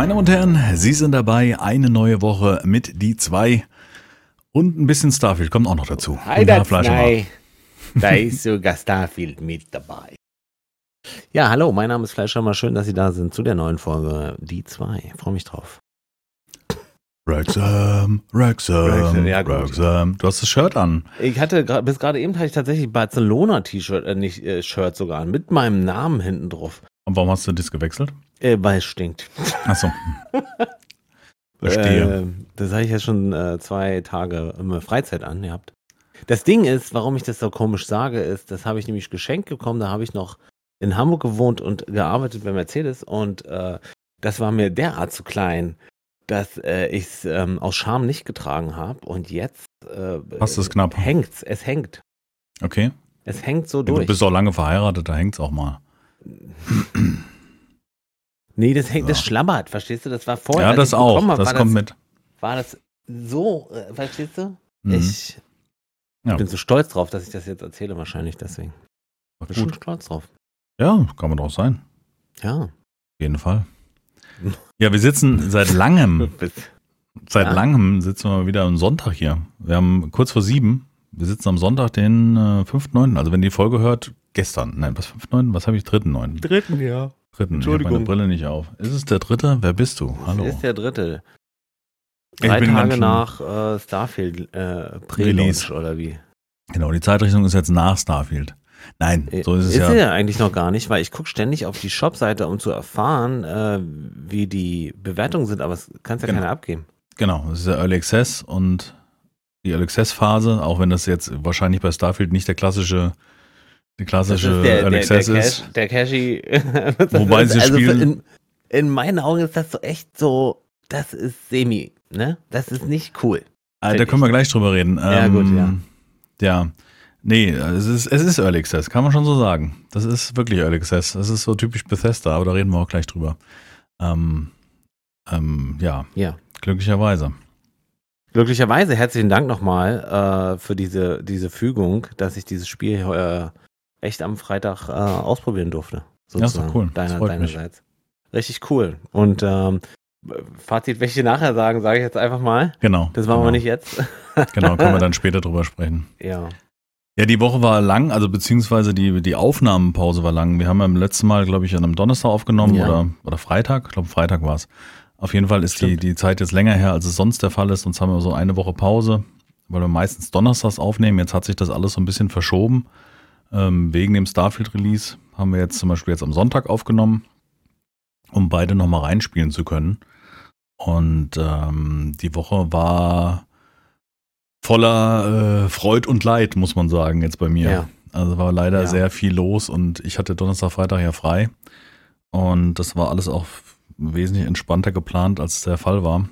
Meine Damen und Herren, Sie sind dabei. Eine neue Woche mit die zwei. Und ein bisschen Starfield kommt auch noch dazu. Hi, das Da ist sogar Starfield mit dabei. Ja, hallo, mein Name ist Fleischhammer. Schön, dass Sie da sind zu der neuen Folge Die zwei. Freue mich drauf. Wrexham, Wrexham, ja, Wrexham. Du hast das Shirt an. Ich hatte bis gerade eben hatte ich tatsächlich Barcelona-T-Shirt, äh, nicht äh, Shirt sogar an, mit meinem Namen hinten drauf. Und warum hast du das gewechselt? Äh, weil es stinkt. Achso. Verstehe. Äh, das habe ich ja schon äh, zwei Tage immer Freizeit an gehabt. Das Ding ist, warum ich das so komisch sage, ist, das habe ich nämlich geschenkt bekommen. Da habe ich noch in Hamburg gewohnt und gearbeitet bei Mercedes und äh, das war mir derart zu klein, dass äh, ich es ähm, aus Scham nicht getragen habe und jetzt äh, Hast es knapp? Hängt's, es hängt. Okay. Es hängt so durch. Du bist auch lange verheiratet, da hängt es auch mal. Nee, das hängt, ja. das schlammert, verstehst du? Das war vorher. Ja, das auch. Hab, das kommt das, mit. War das so, äh, verstehst du? Mhm. Ich ja. bin so stolz drauf, dass ich das jetzt erzähle, wahrscheinlich deswegen. Ich bin schon stolz drauf. Ja, kann man doch sein. Ja. Auf jeden Fall. Ja, wir sitzen seit langem, seit ja. langem sitzen wir mal wieder am Sonntag hier. Wir haben kurz vor sieben. Wir sitzen am Sonntag, den äh, 5.9. Also wenn die Folge hört, gestern. Nein, was 5.9? Was habe ich? 3.9. Dritten, ja. Dritten. Entschuldigung. Ich habe meine Brille nicht auf. Ist es der dritte? Wer bist du? Hallo. Es ist der dritte. Drei Tage nach äh, Starfield äh, Pre-Launch oder wie? Genau, die Zeitrichtung ist jetzt nach Starfield. Nein, äh, so ist es ist ja. Ist ja eigentlich noch gar nicht, weil ich gucke ständig auf die Shop-Seite, um zu erfahren, äh, wie die Bewertungen sind, aber es kann ja genau. keiner abgeben. Genau, es ist ja Early Access und die Early Access Phase, auch wenn das jetzt wahrscheinlich bei Starfield nicht der klassische die klassische der, Early Access ist. Der Cashy. Wobei sie also spielen. In, in meinen Augen ist das so echt so, das ist semi, ne? Das ist nicht cool. Ah, da können wir gleich drüber reden. Ja, ähm, gut, ja. Ja. Nee, es ist, es ist Early Access, kann man schon so sagen. Das ist wirklich Early Access. Das ist so typisch Bethesda, aber da reden wir auch gleich drüber. Ähm, ähm, ja. ja, glücklicherweise. Glücklicherweise herzlichen Dank nochmal äh, für diese, diese Fügung, dass ich dieses Spiel äh, echt am Freitag äh, ausprobieren durfte. Sozusagen. Ja, ist doch cool. Deiner, deinerseits. Richtig cool. Und ähm, Fazit, welche nachher sagen, sage ich jetzt einfach mal. Genau. Das machen genau. wir nicht jetzt. genau, können wir dann später drüber sprechen. Ja. Ja, die Woche war lang, also beziehungsweise die, die Aufnahmenpause war lang. Wir haben ja im letzten Mal, glaube ich, an einem Donnerstag aufgenommen ja. oder, oder Freitag. Ich glaube, Freitag war es. Auf jeden Fall ist die, die Zeit jetzt länger her, als es sonst der Fall ist. Sonst haben wir so eine Woche Pause, weil wir meistens Donnerstags aufnehmen. Jetzt hat sich das alles so ein bisschen verschoben. Ähm, wegen dem Starfield-Release haben wir jetzt zum Beispiel jetzt am Sonntag aufgenommen, um beide nochmal reinspielen zu können. Und ähm, die Woche war voller äh, Freud und Leid, muss man sagen, jetzt bei mir. Ja. Also war leider ja. sehr viel los und ich hatte Donnerstag, Freitag ja frei. Und das war alles auch wesentlich entspannter geplant, als der Fall war.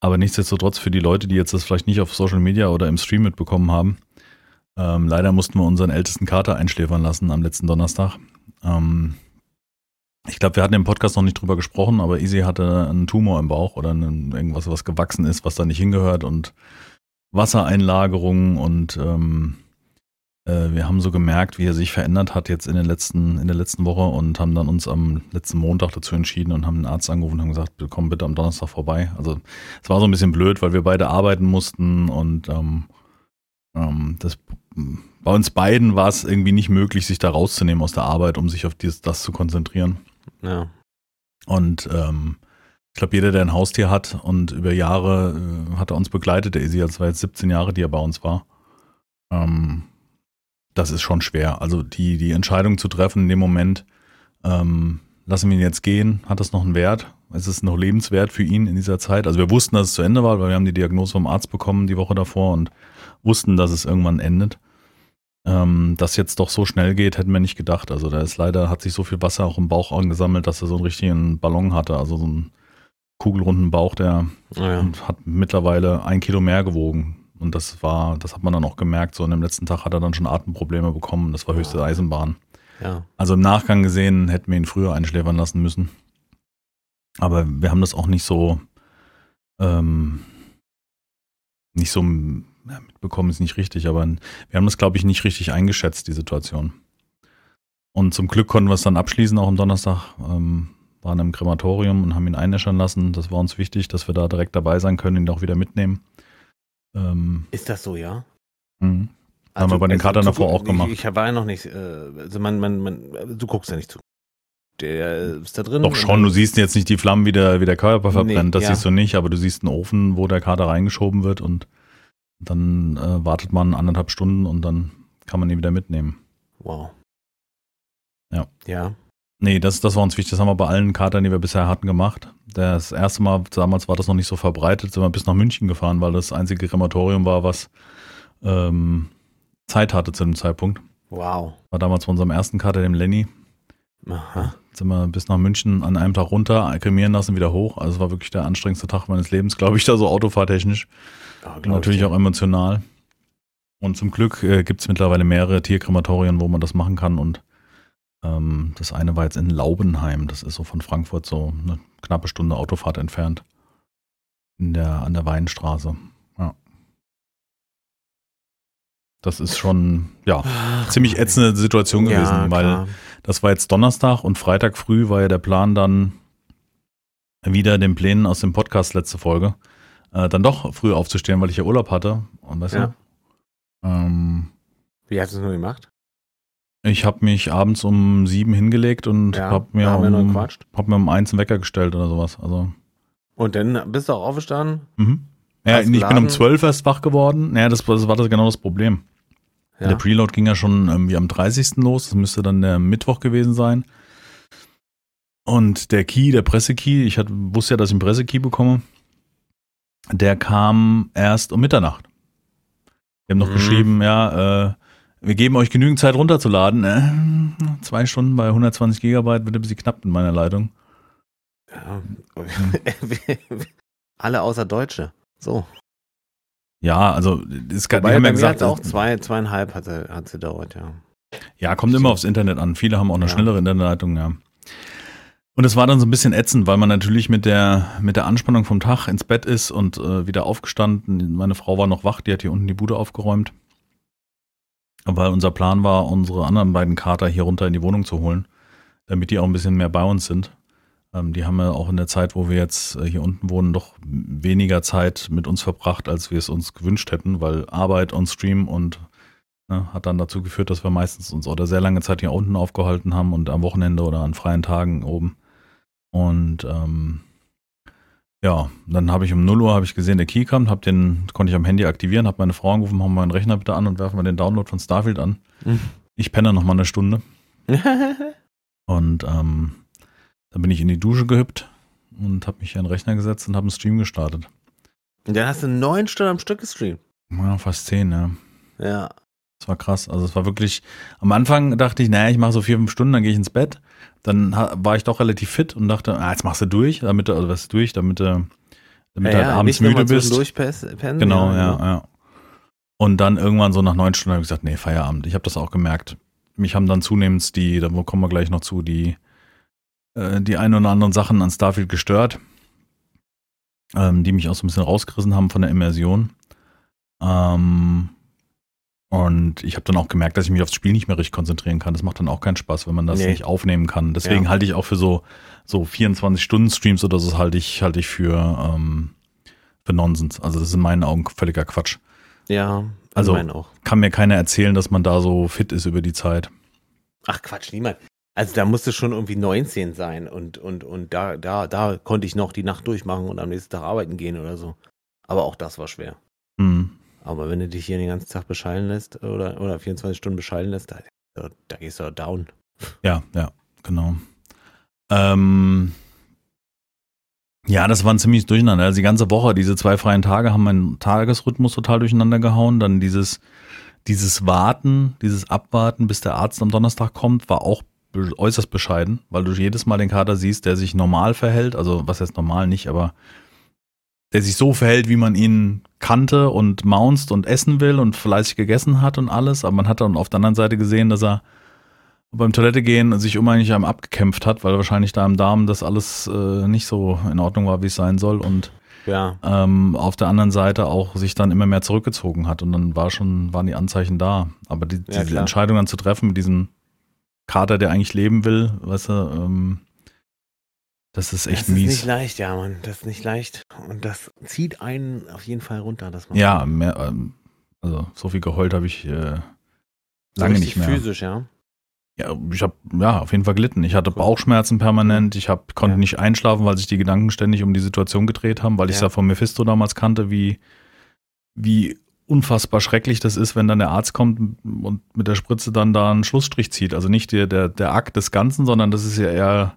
Aber nichtsdestotrotz für die Leute, die jetzt das vielleicht nicht auf Social Media oder im Stream mitbekommen haben, ähm, leider mussten wir unseren ältesten Kater einschläfern lassen am letzten Donnerstag. Ähm, ich glaube, wir hatten im Podcast noch nicht drüber gesprochen, aber Easy hatte einen Tumor im Bauch oder einen, irgendwas, was gewachsen ist, was da nicht hingehört und Wassereinlagerungen und ähm, äh, wir haben so gemerkt, wie er sich verändert hat jetzt in, den letzten, in der letzten Woche und haben dann uns am letzten Montag dazu entschieden und haben den Arzt angerufen und haben gesagt, komm bitte am Donnerstag vorbei. Also es war so ein bisschen blöd, weil wir beide arbeiten mussten und ähm, ähm, das, bei uns beiden war es irgendwie nicht möglich, sich da rauszunehmen aus der Arbeit, um sich auf dieses, das zu konzentrieren. Ja. Und ähm, ich glaube, jeder, der ein Haustier hat und über Jahre äh, hat er uns begleitet, der Isi, das war jetzt 17 Jahre, die er bei uns war. Ähm, das ist schon schwer. Also die, die Entscheidung zu treffen in dem Moment, ähm, lassen wir ihn jetzt gehen, hat das noch einen Wert? Ist es noch lebenswert für ihn in dieser Zeit? Also wir wussten, dass es zu Ende war, weil wir haben die Diagnose vom Arzt bekommen die Woche davor und wussten, dass es irgendwann endet. Ähm, dass jetzt doch so schnell geht, hätten wir nicht gedacht. Also da ist leider, hat sich so viel Wasser auch im Bauch angesammelt, dass er so einen richtigen Ballon hatte, also so einen kugelrunden Bauch, der oh ja. hat mittlerweile ein Kilo mehr gewogen. Und das war, das hat man dann auch gemerkt. So, und am letzten Tag hat er dann schon Atemprobleme bekommen. Das war höchste Eisenbahn. Ja. Also im Nachgang gesehen hätten wir ihn früher einschläfern lassen müssen. Aber wir haben das auch nicht so, ähm, nicht so ja, mitbekommen, ist nicht richtig, aber wir haben das, glaube ich, nicht richtig eingeschätzt, die Situation. Und zum Glück konnten wir es dann abschließen, auch am Donnerstag. Ähm, waren im Krematorium und haben ihn einäschern lassen. Das war uns wichtig, dass wir da direkt dabei sein können, ihn auch wieder mitnehmen. Ähm, ist das so, ja? Mhm. Also, haben wir bei den also, Katern davor auch gemacht. Ich, ich war ja noch nicht, äh, also man, man, man, du guckst ja nicht zu. Der ist da drin. Doch schon, du siehst jetzt nicht die Flammen, wie der, wie der Körper verbrennt, nee, das ja. siehst du nicht, aber du siehst einen Ofen, wo der Kater reingeschoben wird und dann äh, wartet man anderthalb Stunden und dann kann man ihn wieder mitnehmen. Wow. Ja. Ja. Nee, das, das war uns wichtig. Das haben wir bei allen Katern, die wir bisher hatten, gemacht. Das erste Mal, damals war das noch nicht so verbreitet, sind wir bis nach München gefahren, weil das einzige Krematorium war, was ähm, Zeit hatte zu dem Zeitpunkt. Wow. War damals bei unserem ersten Kater, dem Lenny. Aha. Sind wir bis nach München an einem Tag runter, kremieren lassen, wieder hoch. Also es war wirklich der anstrengendste Tag meines Lebens, glaube ich, da so autofahrtechnisch. Ja, natürlich auch emotional. Und zum Glück äh, gibt es mittlerweile mehrere Tierkrematorien, wo man das machen kann. Und ähm, das eine war jetzt in Laubenheim. Das ist so von Frankfurt so eine knappe Stunde Autofahrt entfernt. In der, an der Weinstraße. Ja. Das ist schon, ja, ziemlich ätzende Situation gewesen, ja, weil das war jetzt Donnerstag und Freitag früh war ja der Plan dann wieder den Plänen aus dem Podcast letzte Folge, äh, dann doch früh aufzustehen, weil ich ja Urlaub hatte. Und weißt ja. du? Ähm, Wie hast du es nur gemacht? Ich habe mich abends um sieben hingelegt und ja, habe mir, um, hab mir um eins einen Wecker gestellt oder sowas. Also. Und dann bist du auch aufgestanden? Mhm. Ja, ich bin um zwölf erst wach geworden. Naja, das, das war das genau das Problem. Ja. Der Preload ging ja schon irgendwie am 30. los. Das müsste dann der Mittwoch gewesen sein. Und der Key, der Pressekey, ich hatte, wusste ja, dass ich einen Pressekey bekomme. Der kam erst um Mitternacht. Wir haben noch mhm. geschrieben, ja, äh, wir geben euch genügend Zeit runterzuladen. Äh, zwei Stunden bei 120 Gigabyte wird ein bisschen knapp in meiner Leitung. Ja. Alle außer Deutsche. So. Ja, also es kann, Wobei, haben ja gesagt, auch zwei, zweieinhalb hat, hat sie dauert, ja. Ja, kommt immer aufs Internet an. Viele haben auch eine ja. schnellere Internetleitung, ja. Und es war dann so ein bisschen ätzend, weil man natürlich mit der, mit der Anspannung vom Tag ins Bett ist und äh, wieder aufgestanden. Meine Frau war noch wach, die hat hier unten die Bude aufgeräumt. Weil unser Plan war, unsere anderen beiden Kater hier runter in die Wohnung zu holen, damit die auch ein bisschen mehr bei uns sind. Ähm, die haben ja auch in der Zeit, wo wir jetzt äh, hier unten wohnen, doch weniger Zeit mit uns verbracht, als wir es uns gewünscht hätten, weil Arbeit on Stream und ne, hat dann dazu geführt, dass wir meistens uns oder sehr lange Zeit hier unten aufgehalten haben und am Wochenende oder an freien Tagen oben. Und ähm, ja, dann habe ich um 0 Uhr habe ich gesehen, der Key kommt, hab den, konnte ich am Handy aktivieren, habe meine Frau angerufen, haben meinen Rechner bitte an und werfen wir den Download von Starfield an. Mhm. Ich penne noch mal eine Stunde. und ähm, dann bin ich in die Dusche gehüpft und habe mich an den Rechner gesetzt und habe einen Stream gestartet. Und dann hast du neun Stunden am Stück gestreamt. Ja, fast zehn, ja. Ja. Das war krass. Also es war wirklich, am Anfang dachte ich, naja, ich mache so vier, fünf Stunden, dann gehe ich ins Bett. Dann war ich doch relativ fit und dachte, ah, jetzt machst du durch, damit du, also was durch, damit du, damit ja, du halt ja, abends müde bist. Durchpennen, genau, ja, ja, ja. Und dann irgendwann so nach neun Stunden habe ich gesagt, nee, Feierabend. Ich habe das auch gemerkt. Mich haben dann zunehmend die, da kommen wir gleich noch zu, die äh, die ein oder anderen Sachen an Starfield gestört, ähm, die mich auch so ein bisschen rausgerissen haben von der Immersion. Ähm, und ich habe dann auch gemerkt, dass ich mich aufs Spiel nicht mehr richtig konzentrieren kann. Das macht dann auch keinen Spaß, wenn man das nee. nicht aufnehmen kann. Deswegen ja. halte ich auch für so, so 24-Stunden-Streams oder so halte ich, halte ich für, ähm, für Nonsens. Also das ist in meinen Augen völliger Quatsch. Ja, also kann mir keiner erzählen, dass man da so fit ist über die Zeit. Ach Quatsch, niemand. Also da musste schon irgendwie 19 sein und, und, und da, da, da konnte ich noch die Nacht durchmachen und am nächsten Tag arbeiten gehen oder so. Aber auch das war schwer. Mhm. Aber wenn du dich hier den ganzen Tag beschallen lässt oder, oder 24 Stunden beschallen lässt, da, da gehst du down. Ja, ja, genau. Ähm, ja, das war ein ziemlich durcheinander. Also die ganze Woche, diese zwei freien Tage haben meinen Tagesrhythmus total durcheinander gehauen. Dann dieses, dieses Warten, dieses Abwarten, bis der Arzt am Donnerstag kommt, war auch äußerst bescheiden, weil du jedes Mal den Kater siehst, der sich normal verhält, also was heißt normal nicht, aber der sich so verhält, wie man ihn kannte und maunst und essen will und fleißig gegessen hat und alles, aber man hat dann auf der anderen Seite gesehen, dass er beim Toilette gehen sich unheimlich einem abgekämpft hat, weil wahrscheinlich da im Darm das alles äh, nicht so in Ordnung war, wie es sein soll und ja. ähm, auf der anderen Seite auch sich dann immer mehr zurückgezogen hat und dann war schon, waren die Anzeichen da. Aber die, ja, diese Entscheidung dann zu treffen mit diesem Kater, der eigentlich leben will, weißt du, ähm, Das ist echt das ist mies. nicht leicht, ja, Mann. Das ist nicht leicht. Und das zieht einen auf jeden Fall runter. Das macht Ja, mehr, ähm, also so viel geheult habe ich äh, lange nicht mehr. physisch, ja. Ja, ich habe ja auf jeden Fall gelitten. Ich hatte Bauchschmerzen permanent. Ich hab, konnte Ja. nicht einschlafen, weil sich die Gedanken ständig um die Situation gedreht haben, weil ich es Ja. ja von Mephisto damals kannte, wie, wie unfassbar schrecklich das ist, wenn dann der Arzt kommt und mit der Spritze dann da einen Schlussstrich zieht. Also nicht der, der, der Akt des Ganzen, sondern das ist ja eher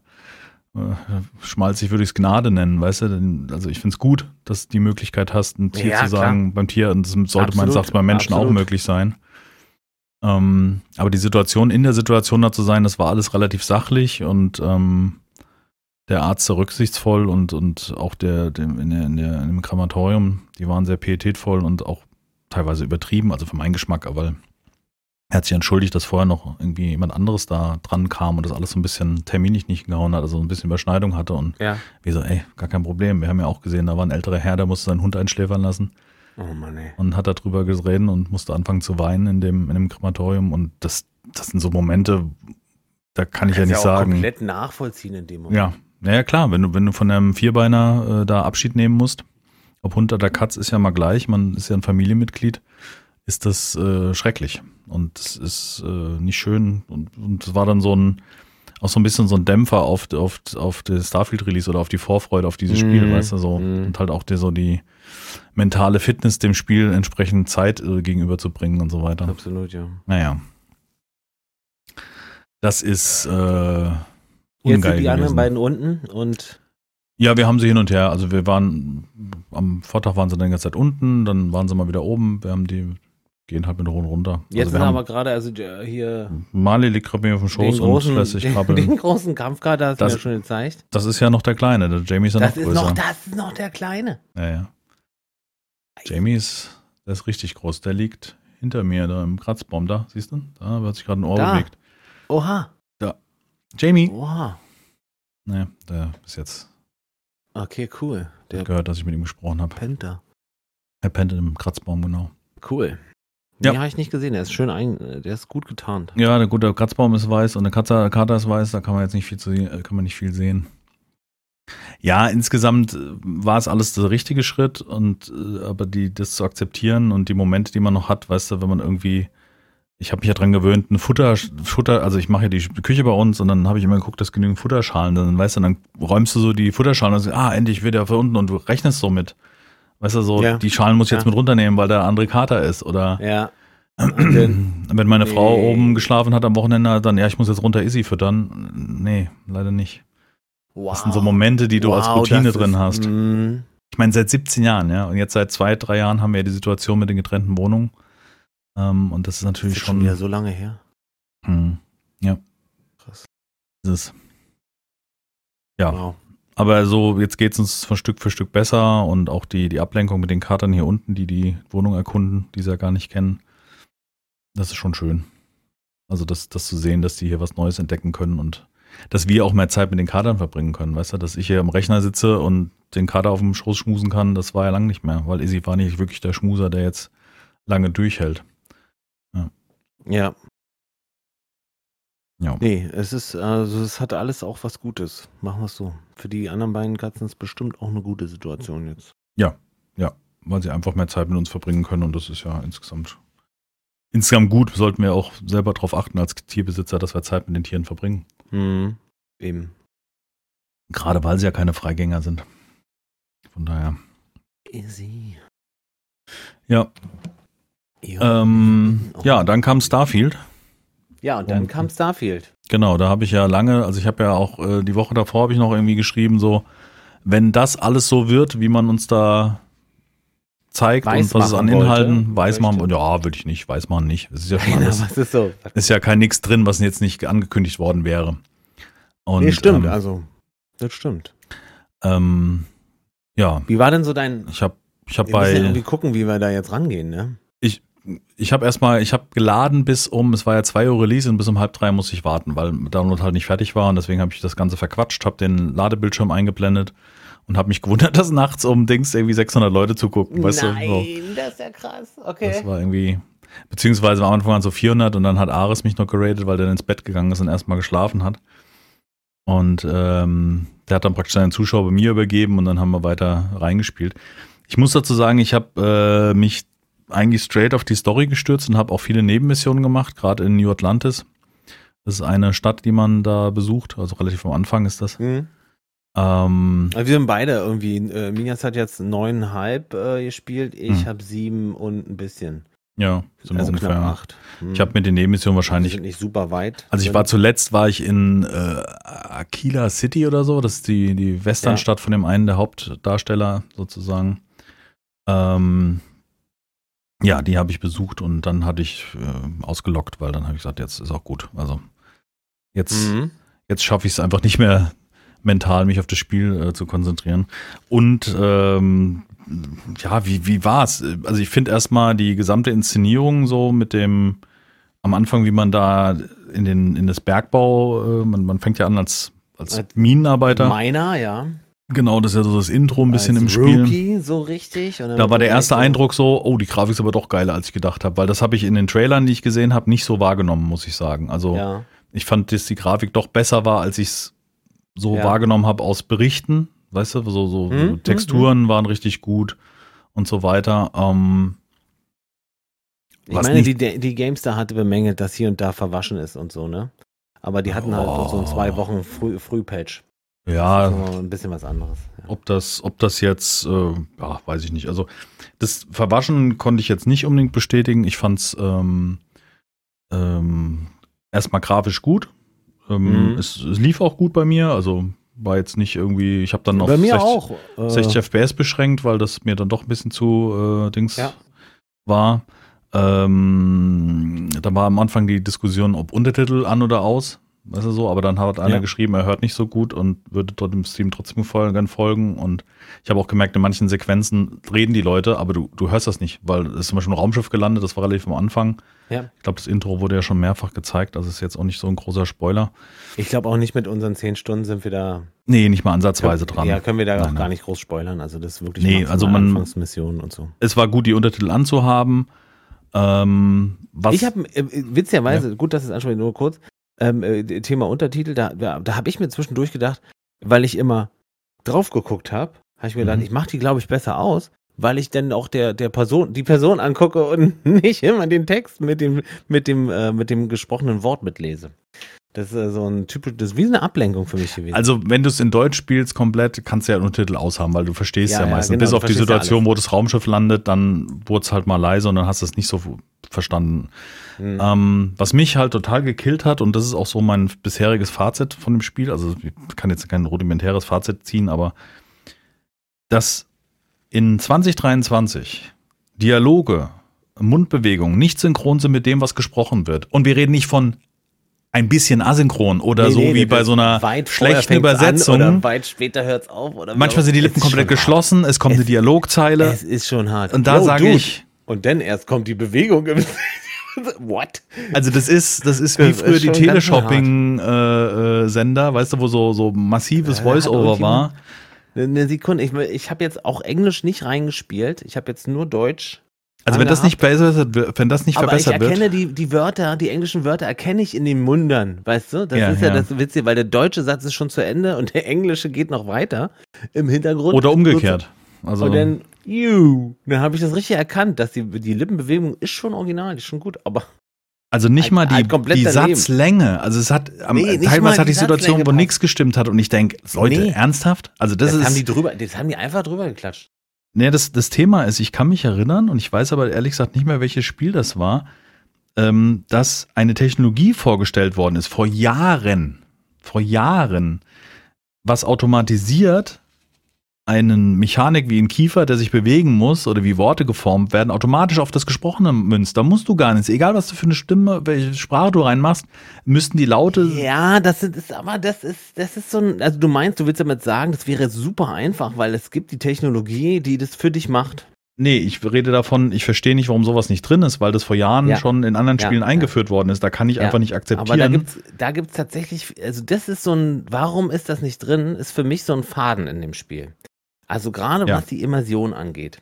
schmalzig würde ich es Gnade nennen, weißt du? Also ich finde es gut, dass du die Möglichkeit hast, ein Tier Ja, zu sagen beim Tier, und das sollte man sagt beim Menschen auch absolut. möglich sein. Ähm, aber die Situation, in der Situation da zu sein, das war alles relativ sachlich und ähm, der Arzt sehr rücksichtsvoll und, und auch der, dem, in, der, in, der, in dem Krematorium, die waren sehr pietätvoll und auch teilweise übertrieben, also für meinen Geschmack, aber er hat sich entschuldigt, dass vorher noch irgendwie jemand anderes da dran kam und das alles so ein bisschen terminlich nicht gehauen hat, also ein bisschen Überschneidung hatte und Ja. wir so, ey, gar kein Problem. Wir haben ja auch gesehen, da war ein älterer Herr, der musste seinen Hund einschläfern lassen Oh Mann, ey. und hat darüber geredet und musste anfangen zu weinen in dem, in dem Krematorium. Und das, das sind so Momente, da kann ich ja nicht auch sagen. komplett nachvollziehen in dem Moment. Ja, naja, klar, wenn du, wenn du von einem Vierbeiner äh, da Abschied nehmen musst, ob Hund oder Katz ist ja mal gleich, man ist ja ein Familienmitglied, ist das äh, schrecklich. Und es ist äh, nicht schön. Und es war dann so ein, auch so ein bisschen so ein Dämpfer auf, auf, auf das Starfield-Release oder auf die Vorfreude auf dieses Spiel, Mhm. weißt du, so. Mhm. Und halt auch die, so die mentale Fitness dem Spiel entsprechend Zeit äh, gegenüberzubringen und so weiter. Absolut, ja. Naja. Das ist äh, Jetzt ungeil sind die anderen gewesen. beiden unten und Ja, wir haben sie hin und her. Also wir waren, am Vortag waren sie dann die ganze Zeit unten, dann waren sie mal wieder oben. Wir haben die, gehen halt mit der Runde runter. jetzt also sind wir aber gerade, also der hier Mali liegt gerade mir auf dem den Schoß und großen, lässt sich den, krabbeln. den großen Kampfkater hast du Das- mir schon gezeigt. Das ist ja noch der Kleine, der Jamie ist ja Das noch ist größer. noch, das ist noch der Kleine. Ja, ja. Jamie ist, der ist richtig groß. Der liegt hinter mir da im Kratzbaum da, siehst du? Da hat sich gerade ein Ohr Da. bewegt. Oha, Jamie? oha. Naja, der ist jetzt Okay, cool. Der gehört, dass ich mit ihm gesprochen habe. Penta. Er pennt im Kratzbaum, genau. Cool. Ja. Den habe ich nicht gesehen. Der ist schön ein, der ist gut getarnt. Ja, der gute Kratzbaum ist weiß und der Katze, Kater ist weiß, da kann man jetzt nicht viel zu, äh, kann man nicht viel sehen. Ja, insgesamt äh, war es alles der richtige Schritt und äh, aber die das zu akzeptieren und die Momente, die man noch hat, weißt du, wenn man irgendwie ich habe mich ja dran gewöhnt, ein Futter, Futter, also ich mache ja die Küche bei uns und dann habe ich immer geguckt, dass genügend Futterschalen, dann weißt du, dann räumst du so die Futterschalen und sagst, ah, endlich wird er für unten und du rechnest so mit. Weißt du, so, Ja. die Schalen muss ich jetzt Ja. mit runternehmen, weil der andere Kater ist oder Ja. Wenn meine Frau Nee. oben geschlafen hat am Wochenende, dann, ja, ich muss jetzt runter Izzy füttern. Nee, leider nicht. Wow. Das sind so Momente, die du als Wow, Routine das drin ist- hast. Mm, Ich meine, seit 17 Jahren, ja. Und jetzt seit zwei, drei Jahren haben wir ja die Situation mit den getrennten Wohnungen. Ähm, und das ist das natürlich ist schon wieder so lange her. Hm, ja. Krass. Das ist, Ja. Wow. Aber so, jetzt geht es uns von Stück für Stück besser und auch die, die Ablenkung mit den Katern hier unten, die die Wohnung erkunden, die sie ja gar nicht kennen. Das ist schon schön. Also das, das zu sehen, dass die hier was Neues entdecken können und dass wir auch mehr Zeit mit den Kadern verbringen können, weißt du, dass ich hier am Rechner sitze und den Kader auf dem Schoß schmusen kann, das war ja lang nicht mehr, weil Izzy war nicht wirklich der Schmuser, der jetzt lange durchhält. Ja. Nee, es ist, also es hat alles auch was Gutes. Machen wir es so. Für die anderen beiden Katzen ist bestimmt auch eine gute Situation jetzt. weil sie einfach mehr Zeit mit uns verbringen können und das ist ja insgesamt insgesamt gut. Sollten wir auch selber darauf achten als Tierbesitzer, dass wir Zeit mit den Tieren verbringen. Mhm. Eben. Gerade weil sie ja keine Freigänger sind. Von daher. Easy. Ja, Ja, ähm, Oh. ja, dann kam Starfield. Ja und dann und- kam Starfield. Genau, da habe ich ja lange, also ich habe ja auch äh, die Woche davor habe ich noch irgendwie geschrieben, so, wenn das alles so wird, wie man uns da zeigt Weiß und was es an machen wollte, Inhalten, weiß man, möchte. ja, würde ich nicht, weiß man nicht. Es ist ja schon alles, ist so. ist ja kein nix drin, was jetzt nicht angekündigt worden wäre. Und, nee, stimmt, Ähm, also. Das stimmt. ähm, ja, Wie war denn so dein. ich habe ich hab Wir müssen ja bei, irgendwie gucken, wie wir da jetzt rangehen, ne? Ich, habe erstmal, ich habe geladen bis um, es war ja 2 Uhr Release und bis um halb drei musste ich warten, weil Download halt nicht fertig war und deswegen habe ich das Ganze verquatscht, habe den Ladebildschirm eingeblendet und habe mich gewundert, dass nachts um Dings irgendwie 600 Leute zugucken. Weißt Du, so. das ist ja krass. Das Okay. war irgendwie, beziehungsweise am Anfang waren so 400 und dann hat Ares mich noch geratet, weil der ins Bett gegangen ist und erstmal geschlafen hat. Und ähm, der hat dann praktisch seinen Zuschauer bei mir übergeben und dann haben wir weiter reingespielt. Ich muss dazu sagen, ich habe äh, mich eigentlich straight auf die Story gestürzt und habe auch viele Nebenmissionen gemacht, gerade in New Atlantis. Das ist eine Stadt, die man da besucht, also relativ am Anfang ist das. Mhm. Ähm, also wir sind beide irgendwie, äh, Minas hat jetzt neuneinhalb äh, gespielt, ich hm. habe sieben und ein bisschen. Ja, so also ungefähr. acht. Hm. Ich habe mit den Nebenmissionen wahrscheinlich. Die sind nicht super weit. Also ich war zuletzt war ich in äh, Aquila City oder so. Das ist die, die Westernstadt ja. von dem einen der Hauptdarsteller sozusagen. Ähm, ja, die habe ich besucht und dann hatte ich äh, ausgelockt, weil dann habe ich gesagt, jetzt ist auch gut. Also jetzt, mhm. jetzt schaffe ich es einfach nicht mehr mental, mich auf das Spiel äh, zu konzentrieren. Und ähm, ja, wie, wie war's? Also ich finde erstmal die gesamte Inszenierung so mit dem am Anfang, wie man da in den in das Bergbau, äh, man, man fängt ja an als, als, als Minenarbeiter. Miner, ja. Genau, das ist ja so das Intro ein bisschen im Spiel. Rookie, so richtig. da war der erste Eindruck so, oh, die Grafik ist aber doch geiler, als ich gedacht habe, weil das habe ich in den Trailern, die ich gesehen habe, nicht so wahrgenommen, muss ich sagen. Also ja. ich fand, dass die Grafik doch besser war, als ich es so ja. wahrgenommen habe aus Berichten. Weißt du, so, so, hm, so Texturen hm, waren richtig gut und so weiter. Ähm, ich meine, die, die GameStar hatte bemängelt, dass hier und da verwaschen ist und so, ne? Aber die hatten oh. halt so ein zwei Wochen Früh, Frühpatch. Ja. So ein bisschen was anderes. Ja. Ob das, ob das jetzt, äh, ja, weiß ich nicht. Also das Verwaschen konnte ich jetzt nicht unbedingt bestätigen. Ich fand es ähm, ähm, erstmal grafisch gut. Ähm, mhm. es, es, lief auch gut bei mir. Also war jetzt nicht irgendwie, ich habe dann auf 60, auch, äh, 60, FPS beschränkt, weil das mir dann doch ein bisschen zu äh, Dings ja. war. Ähm, da war am Anfang die Diskussion, ob Untertitel an oder aus, weißt du so, aber dann hat einer ja. geschrieben, er hört nicht so gut und würde dort im Stream trotzdem folgen, folgen und ich habe auch gemerkt, in manchen Sequenzen reden die Leute, aber du, du hörst das nicht, weil es ist zum Beispiel ein Raumschiff gelandet, das war relativ am Anfang. Ja. Ich glaube, das Intro wurde ja schon mehrfach gezeigt, also ist jetzt auch nicht so ein großer Spoiler. Ich glaube auch nicht mit unseren zehn Stunden sind wir da. Nee, nicht mal ansatzweise können, dran. Ja, können wir da nein, auch gar nicht groß spoilern, also das ist wirklich nee, also man, Anfangsmission und so. Es war gut, die Untertitel anzuhaben. Ähm, was, ich habe, äh, witzigerweise, ja. gut, dass es anspricht, nur kurz, ähm, äh, Thema Untertitel, da, da, da habe ich mir zwischendurch gedacht, weil ich immer drauf geguckt habe, habe ich mir gedacht, mhm. ich mache die, glaube ich, besser aus, weil ich dann auch der, der Person, die Person angucke und nicht immer den Text mit dem, mit dem, äh, mit dem gesprochenen Wort mitlese. Das ist so ein typisch, das ist wie eine Ablenkung für mich gewesen. Also, wenn du es in Deutsch spielst, komplett, kannst du ja Untertitel aushaben, weil du verstehst ja, ja meistens. Genau, Bis auf die Situation, wo das Raumschiff landet, dann wurde es halt mal leise und dann hast du es nicht so verstanden. Mhm. Ähm, was mich halt total gekillt hat, und das ist auch so mein bisheriges Fazit von dem Spiel, also ich kann jetzt kein rudimentäres Fazit ziehen, aber dass in 2023 Dialoge, Mundbewegungen nicht synchron sind mit dem, was gesprochen wird. Und wir reden nicht von ein bisschen asynchron oder nee, so nee, wie bei so einer schlechten Übersetzung. oder weit später hört's auf. Oder Manchmal sind die Lippen komplett geschlossen, hart. es kommt es, eine Dialogzeile. Es ist schon hart. Und da sage ich. Und dann erst kommt die Bewegung. What? Also das ist, das ist wie früher die Teleshopping-Sender, äh, äh, weißt du, wo so, so massives Voice-Over war. Eine Sekunde, ich, ich habe jetzt auch Englisch nicht reingespielt. Ich habe jetzt nur Deutsch. Also wenn das nicht verbessert wird, wenn das nicht Aber verbessert wird. ich erkenne die, die Wörter, die englischen Wörter erkenne ich in den Mundern, weißt du? Das ja, ist ja, ja, das Witzige, weil der deutsche Satz ist schon zu Ende und der englische geht noch weiter im Hintergrund. Oder umgekehrt. Also und dann, you, dann habe ich das richtig erkannt, dass die, die Lippenbewegung ist schon original, die ist schon gut, aber also nicht mal die, die Satzlänge. Also es hat am, nee, teilweise hatte ich Situationen, wo nichts gestimmt hat und ich denke, Leute, nee. ernsthaft? Also das, das ist. Haben die drüber, das haben die einfach drüber geklatscht. Nee, das, das Thema ist, ich kann mich erinnern und ich weiß aber ehrlich gesagt nicht mehr, welches Spiel das war, ähm, dass eine Technologie vorgestellt worden ist vor Jahren, vor Jahren, was automatisiert einen Mechanik wie ein Kiefer, der sich bewegen muss oder wie Worte geformt werden, automatisch auf das Gesprochene münzt. Da musst du gar nichts. Egal, was du für eine Stimme, welche Sprache du reinmachst, müssten die Laute. Ja, das ist, aber das ist, das ist so ein, also du meinst, du willst damit sagen, das wäre super einfach, weil es gibt die Technologie, die das für dich macht. Nee, ich rede davon, ich verstehe nicht, warum sowas nicht drin ist, weil das vor Jahren ja. schon in anderen Spielen ja, eingeführt ja. worden ist. Da kann ich einfach nicht akzeptieren. Aber da gibt's, da gibt's tatsächlich, also das ist so ein, warum ist das nicht drin, ist für mich so ein Faden in dem Spiel. Also gerade ja. was die Immersion angeht.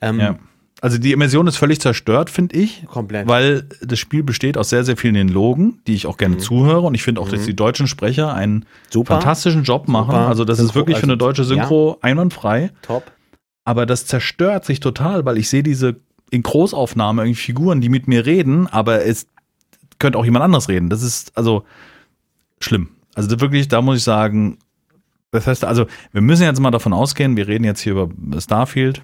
Ähm, ja. Also die Immersion ist völlig zerstört, finde ich. Komplett. Weil das Spiel besteht aus sehr, sehr vielen Dialogen, die ich auch gerne Mhm. zuhöre. Und ich finde auch, dass Mhm. die deutschen Sprecher einen Super. fantastischen Job machen. Super. Also das ist Synchro- wirklich für eine also, deutsche Synchro einwandfrei. Top. Aber das zerstört sich total, weil ich sehe diese in Großaufnahme irgendwie Figuren, die mit mir reden, aber es könnte auch jemand anderes reden. Das ist also schlimm. Also wirklich, da muss ich sagen, Bethesda, also wir müssen jetzt mal davon ausgehen, wir reden jetzt hier über Starfield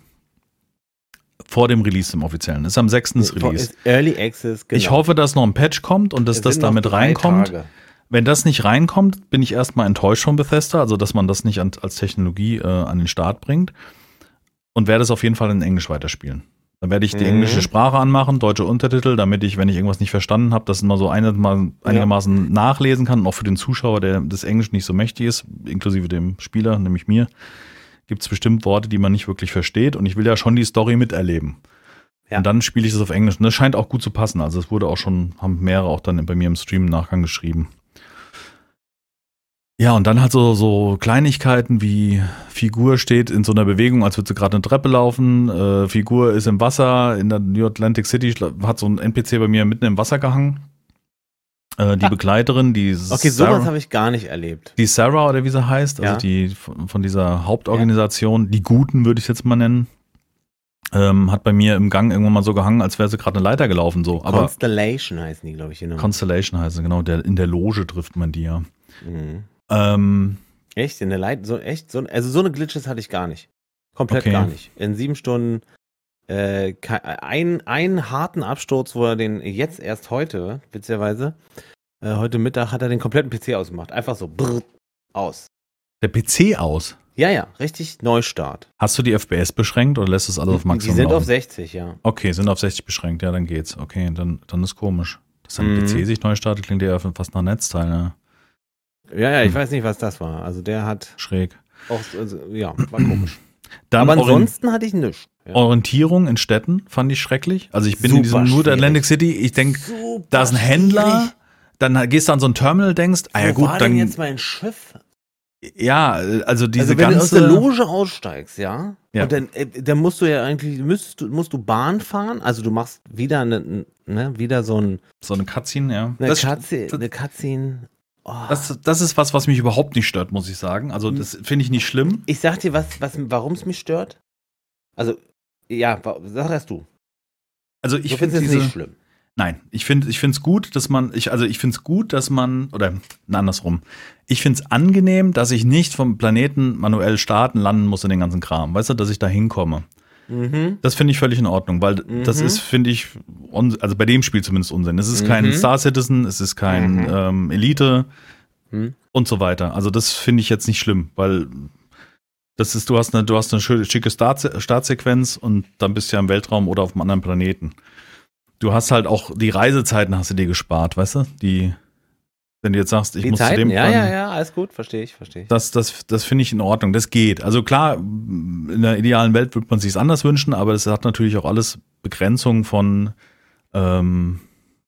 vor dem Release im offiziellen. Das ist am 6. das Release. Early Access, genau. Ich hoffe, dass noch ein Patch kommt und dass Es das damit reinkommt. Tage. Wenn das nicht reinkommt, bin ich erstmal enttäuscht von Bethesda, also dass man das nicht an, als Technologie äh, an den Start bringt und werde es auf jeden Fall in Englisch weiterspielen. Dann werde ich die Mhm. englische Sprache anmachen, deutsche Untertitel, damit ich, wenn ich irgendwas nicht verstanden habe, das immer so einigermaßen, einigermaßen nachlesen kann und auch für den Zuschauer, der des Englisch nicht so mächtig ist, inklusive dem Spieler, nämlich mir, gibt es bestimmt Worte, die man nicht wirklich versteht und ich will ja schon die Story miterleben. Ja. Und dann spiele ich das auf Englisch. Und das scheint auch gut zu passen. Also es wurde auch schon, haben mehrere auch dann bei mir im Stream im Nachgang geschrieben. Ja, und dann halt so, so Kleinigkeiten wie Figur steht in so einer Bewegung, als würde sie gerade eine Treppe laufen. Äh, Figur ist im Wasser in der New Atlantic City, hat so ein NPC bei mir mitten im Wasser gehangen. Äh, die Ah. Begleiterin, die Okay, Sarah, sowas habe ich gar nicht erlebt. die Sarah oder wie sie heißt, also Ja. die von, von dieser Hauptorganisation, die Guten würde ich jetzt mal nennen, ähm, hat bei mir im Gang irgendwann mal so gehangen, als wäre sie gerade eine Leiter gelaufen, so. Aber Constellation heißen die, glaube ich. Genau. Constellation heißt sie, genau, der, in der Loge trifft man die ja. mhm. Ähm, Echt? In der Leit so echt? So, also so eine Glitches hatte ich gar nicht. Komplett Okay. gar nicht. In sieben Stunden äh, ein, einen harten Absturz, wo er den jetzt erst heute, witzigerweise, äh, heute Mittag hat er den kompletten PC ausgemacht. Einfach so brrr, aus. der PC aus. Ja, ja, richtig Neustart. Hast du die FPS beschränkt oder lässt du es alles auf Die Maximum sind auf laufen? 60, ja. Okay, sind auf 60 beschränkt, ja, dann geht's. Okay, dann, dann ist komisch. Dass dein Mhm. PC sich neu startet, klingt ja fast nach Netzteil, ne? Ja, ja, ich weiß nicht, was das war. Also der hat Schräg. auch, also, ja, war komisch. Dann Aber ansonsten hatte ich nichts. Ja. Orientierung in Städten fand ich schrecklich. Also ich bin in Super diesem New. Atlantic City, ich denke, da ist ein Händler, schwierig. dann gehst du an so ein Terminal, denkst, ah ja Wo gut, war dann, denn jetzt mein Schiff? ja, also diese also wenn du aus ganze, der Loge aussteigst, ja, Ja. und dann, äh, dann musst du ja eigentlich, müsst, du- musst du Bahn fahren, also du machst wieder eine, ne, wieder so ein, so eine Cutscene, ja. eine, Das, Cutscene, eine Cutscene. Oh. das, das ist was, was mich überhaupt nicht stört, muss ich sagen. Also das finde ich nicht schlimm. ich sag dir, was, was, warum es mich stört. Also, ja, sag erst du. Also Ich finde es nicht schlimm. Nein, ich finde ich finde es gut, dass man ich also ich finde es gut, dass man oder na, andersrum. Ich finde es angenehm, dass ich nicht vom Planeten manuell starten landen muss in den ganzen Kram, weißt du, dass ich da hinkomme. Mhm. Das finde ich völlig in Ordnung, weil das Mhm. ist finde ich also bei dem Spiel zumindest Unsinn. Es ist kein Mhm. Star Citizen, es ist kein Mhm. ähm, Elite Mhm. und so weiter. Also das finde ich jetzt nicht schlimm, weil das ist du hast eine du hast eine schöne schicke Start, Startsequenz und dann bist du ja im Weltraum oder auf einem anderen Planeten. Du hast halt auch die Reisezeiten hast du dir gespart, weißt du? Die, wenn du jetzt sagst, ich Die muss zu Zeiten, dem ja, ja, ja, alles gut, verstehe ich, verstehe ich. Das, das, das finde ich in Ordnung. Das geht. Also klar, in der idealen Welt würde man sich anders wünschen, aber das hat natürlich auch alles Begrenzungen von ähm,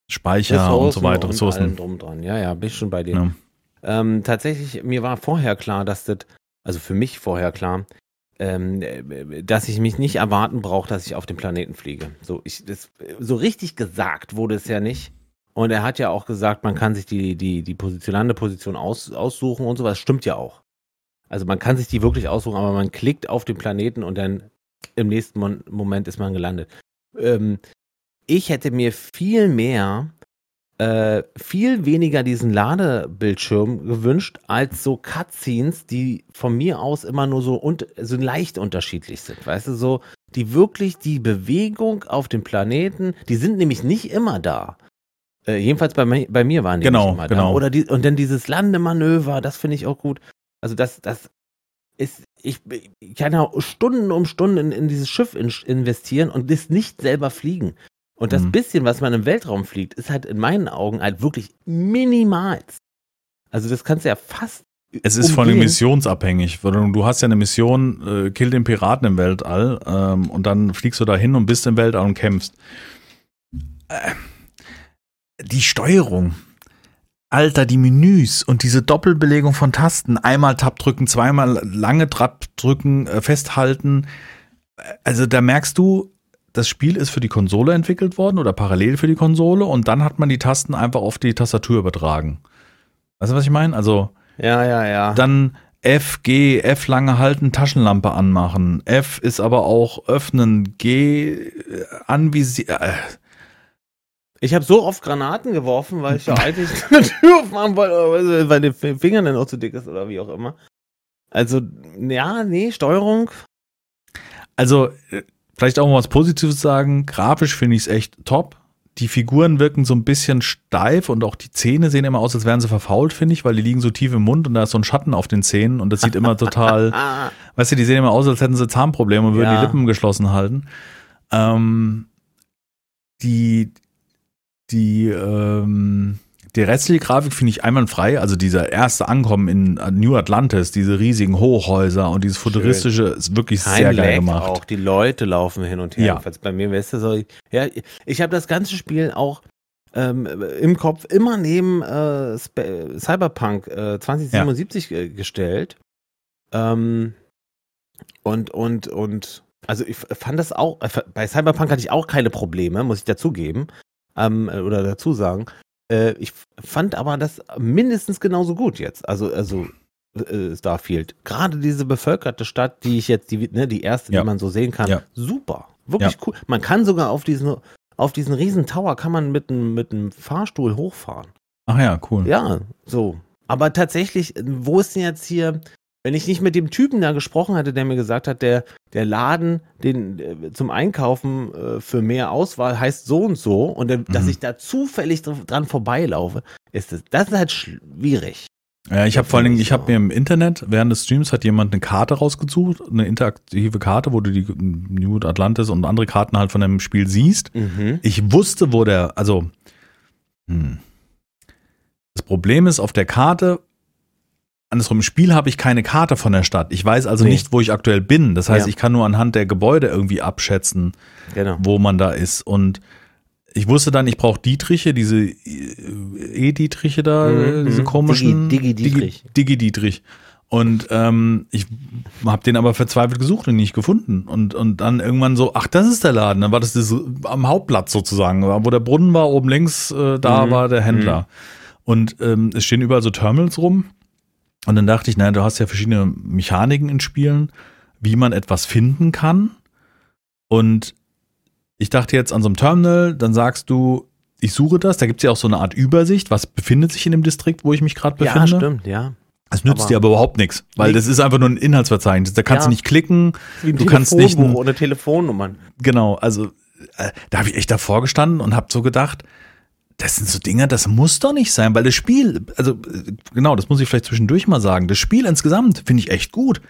Speicher und so weiter, Und Ressourcen. allem drum dran. Ja, ja, bin ich schon bei dir. Ja. Ähm, tatsächlich, mir war vorher klar, dass das, also für mich vorher klar, ähm, äh, dass ich mich nicht erwarten brauche, dass ich auf den Planeten fliege. So, ich, das, so richtig gesagt wurde es ja nicht. Und er hat ja auch gesagt, man kann sich die, die, die Position, Landeposition aus, aussuchen und sowas. Stimmt ja auch. Also man kann sich die wirklich aussuchen, aber man klickt auf den Planeten und dann im nächsten Mon Moment ist man gelandet. Ähm, ich hätte mir viel mehr äh, viel weniger diesen Ladebildschirm gewünscht, als so Cutscenes, die von mir aus immer nur so, und, so leicht unterschiedlich sind. Weißt du, so, die wirklich die Bewegung auf dem Planeten, die sind nämlich nicht immer da. Äh, jedenfalls bei, bei mir waren die Genau, immer genau. da. Oder die, und dann dieses Landemanöver, das finde ich auch gut. Also das, das ist, ich, ich kann ja Stunden um Stunden in, in dieses Schiff in, investieren und das nicht selber fliegen. Und das Mhm. bisschen, was man im Weltraum fliegt, ist halt in meinen Augen halt wirklich minimal. Also das kannst du ja fast. Es ist von den umgehen. missionsabhängig. weil Du du hast ja eine Mission, äh, kill den Piraten im Weltall ähm, und dann fliegst du da hin und bist im Weltall und kämpfst. Äh, die Steuerung. Alter, die Menüs und diese Doppelbelegung von Tasten. Einmal Tab drücken, zweimal lange Tab drücken, äh, festhalten. Äh, Also da merkst du, das Spiel ist für die Konsole entwickelt worden oder parallel für die Konsole und dann hat man die Tasten einfach auf die Tastatur übertragen. Weißt du, was ich meine? Also Ja, ja, ja. dann F, G, F lange halten, Taschenlampe anmachen. F ist aber auch öffnen, G äh, anvisieren. Äh, Ich habe so oft Granaten geworfen, weil ich ja eigentlich eine Tür aufmachen wollte, weil der Finger dann auch zu dick ist oder wie auch immer. Also, ja, nee, Steuerung. Also, äh, vielleicht auch mal was Positives sagen. Grafisch finde ich es echt top. Die Figuren wirken so ein bisschen steif und auch die Zähne sehen immer aus, als wären sie verfault, finde ich, weil die liegen so tief im Mund und da ist so ein Schatten auf den Zähnen und das sieht immer total, weißt du, die sehen immer aus, als hätten sie Zahnprobleme und würden Ja. die Lippen geschlossen halten. Ähm, die, die, ähm, die restliche Grafik finde ich einwandfrei. Also dieser erste Ankommen in New Atlantis, diese riesigen Hochhäuser und dieses futuristische ist wirklich kein sehr geil gemacht. auch. Die Leute laufen hin und her. Ja. Jedenfalls bei mir, weißt du, so, ja, ich habe das ganze Spiel auch ähm, im Kopf immer neben äh, Cyberpunk äh, 2077 äh, gestellt. Ähm, und, und, und, also ich fand das auch, äh, bei Cyberpunk hatte ich auch keine Probleme, muss ich dazugeben, ähm, oder dazu sagen. Äh, ich fand aber das mindestens genauso gut jetzt. Also, also äh, Starfield. Gerade diese bevölkerte Stadt, die ich jetzt, die, ne, die erste, Ja. die man so sehen kann, Ja. super. Wirklich cool. Man kann sogar auf diesen, auf diesen riesen Tower kann man mit einem mit einem Fahrstuhl hochfahren. Ach ja, cool. Ja, so. Aber tatsächlich, wo ist denn jetzt hier, wenn ich nicht mit dem Typen da gesprochen hatte, der mir gesagt hat, der, der Laden den, äh, zum Einkaufen äh, für mehr Auswahl heißt so und so und der, dass Mhm. ich da zufällig dr- dran vorbeilaufe, ist das, das ist halt schwierig. Ja, ich habe vor allen Dingen, ich habe mir im Internet während des Streams hat jemand eine Karte rausgesucht, eine interaktive Karte, wo du die New Atlantis und andere Karten halt von dem Spiel siehst. Mhm. Ich wusste, wo der, also hm. das Problem ist auf der Karte. Andersrum, im Spiel habe ich keine Karte von der Stadt. Ich weiß also Nee. nicht, wo ich aktuell bin. Das heißt, Ja. ich kann nur anhand der Gebäude irgendwie abschätzen, Genau. wo man da ist. Und ich wusste dann, ich brauche Dietriche, diese äh, E-Dietriche da, Mhm, äh, diese mhm. komischen. Digi- Digi-Dietrich. Digi- Digi-Dietrich. Und ähm, ich habe den aber verzweifelt gesucht und nicht gefunden. Und, und dann irgendwann so, ach, das ist der Laden. Dann war das, das am Hauptplatz sozusagen, wo der Brunnen war, oben links, äh, da Mhm, war der Händler. Und ähm, es stehen überall so Terminals rum. Und dann dachte ich, naja, du hast ja verschiedene Mechaniken in Spielen, wie man etwas finden kann. Und ich dachte jetzt an so einem Terminal, dann sagst du, ich suche das, da gibt es ja auch so eine Art Übersicht, was befindet sich in dem Distrikt, wo ich mich gerade befinde. Ja, stimmt, ja. Das nützt Aber- dir aber überhaupt nichts, weil Nee. das ist einfach nur ein Inhaltsverzeichnis. Da kannst Ja. du nicht klicken. Du kannst nicht Telefonbuch ein- oder Telefonnummern. Genau, also äh, da habe ich echt davor gestanden und habe so gedacht, das sind so Dinge, das muss doch nicht sein, weil das Spiel, also äh, genau, das muss ich vielleicht zwischendurch mal sagen, das Spiel insgesamt finde ich echt gut.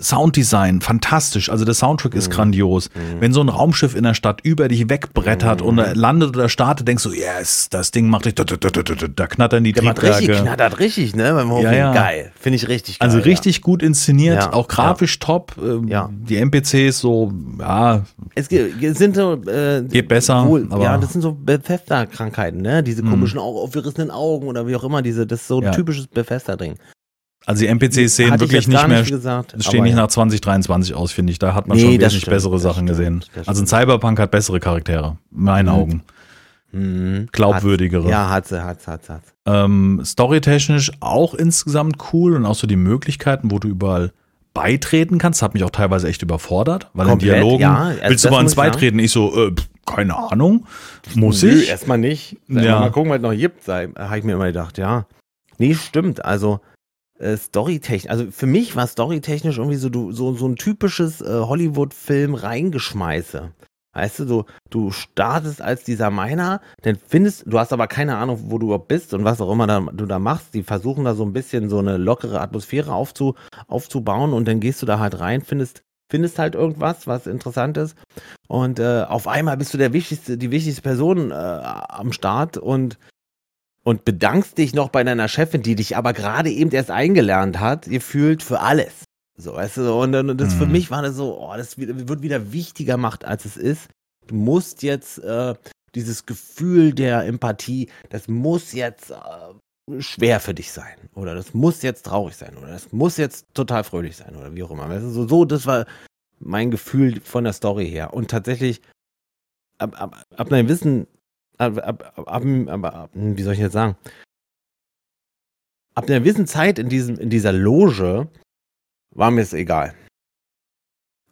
Sounddesign, fantastisch. Also der Soundtrack Mhm. ist grandios. Wenn so ein Raumschiff in der Stadt über dich wegbrettert Mhm. und landet oder startet, denkst du, yes, das Ding macht dich, da, da, da, da, da, da knattern die Der macht richtig, Triebwerke. knattert richtig, ne? Beim Hochfliegen. Ja, ja. Geil. Finde ich richtig geil. Also ja. richtig gut inszeniert, Ja, auch grafisch top. Ähm, Ja. Die NPCs so, ja, Es ge- ge- sind so. Äh, Geht besser, Wohl, aber- ja, das sind so Bethesda-Krankheiten, ne? Diese komischen, Au- aufgerissenen Augen oder wie auch immer. Diese, das ist so ein Ja. typisches Bethesda-Ding. Also die NPCs sehen wirklich nicht mehr, nicht gesagt, es stehen nicht ja. nach 2023 aus, finde ich. Da hat man Nee, schon wesentlich stimmt, bessere Sachen stimmt, gesehen. Also ein. Cyberpunk hat bessere Charaktere, in meinen Mhm. Augen. Mhm. Glaubwürdigere. Hat's. Ja, hat sie, hat sie, hat sie. Ähm, Storytechnisch auch insgesamt cool und auch so die Möglichkeiten, wo du überall beitreten kannst, hat mich auch teilweise echt überfordert, weil Komplett, in Dialogen ja, also willst du ich sagen. beitreten? Ich so, äh, keine Ahnung, muss Nö, ich? erstmal nicht. Ja. Mal gucken, was noch gibt, habe ich mir immer gedacht, ja. Nee, stimmt. Also, äh, Storytechnisch, also für mich war Storytechnisch irgendwie so, du, so, so ein typisches äh, Hollywood-Film reingeschmeiße. Weißt du, du, du startest als dieser Miner, dann findest, du hast aber keine Ahnung, wo du überhaupt bist und was auch immer da, du da machst. Die versuchen da so ein bisschen so eine lockere Atmosphäre aufzu, aufzubauen und dann gehst du da halt rein, findest, findest halt irgendwas, was interessant ist. Und äh, auf einmal bist du der wichtigste, die wichtigste Person äh, am Start und, und bedankst dich noch bei deiner Chefin, die dich aber gerade eben erst eingelernt hat, gefühlt für alles. So, weißt du, und, dann- und das für Mhm. mich war das so, oh, das wird wieder wichtiger gemacht, als es ist. Du musst jetzt äh, dieses Gefühl der Empathie, das muss jetzt äh, schwer für dich sein. Oder das muss jetzt traurig sein. Oder das muss jetzt total fröhlich sein. Oder wie auch immer. Weißt du, so, so, das war mein Gefühl von der Story her. Und tatsächlich ab, ab, ab einem Wissen, ab, ab, ab, ab, wie soll ich jetzt sagen? Ab einer gewissen Zeit in, diesem, in dieser Loge war mir es egal.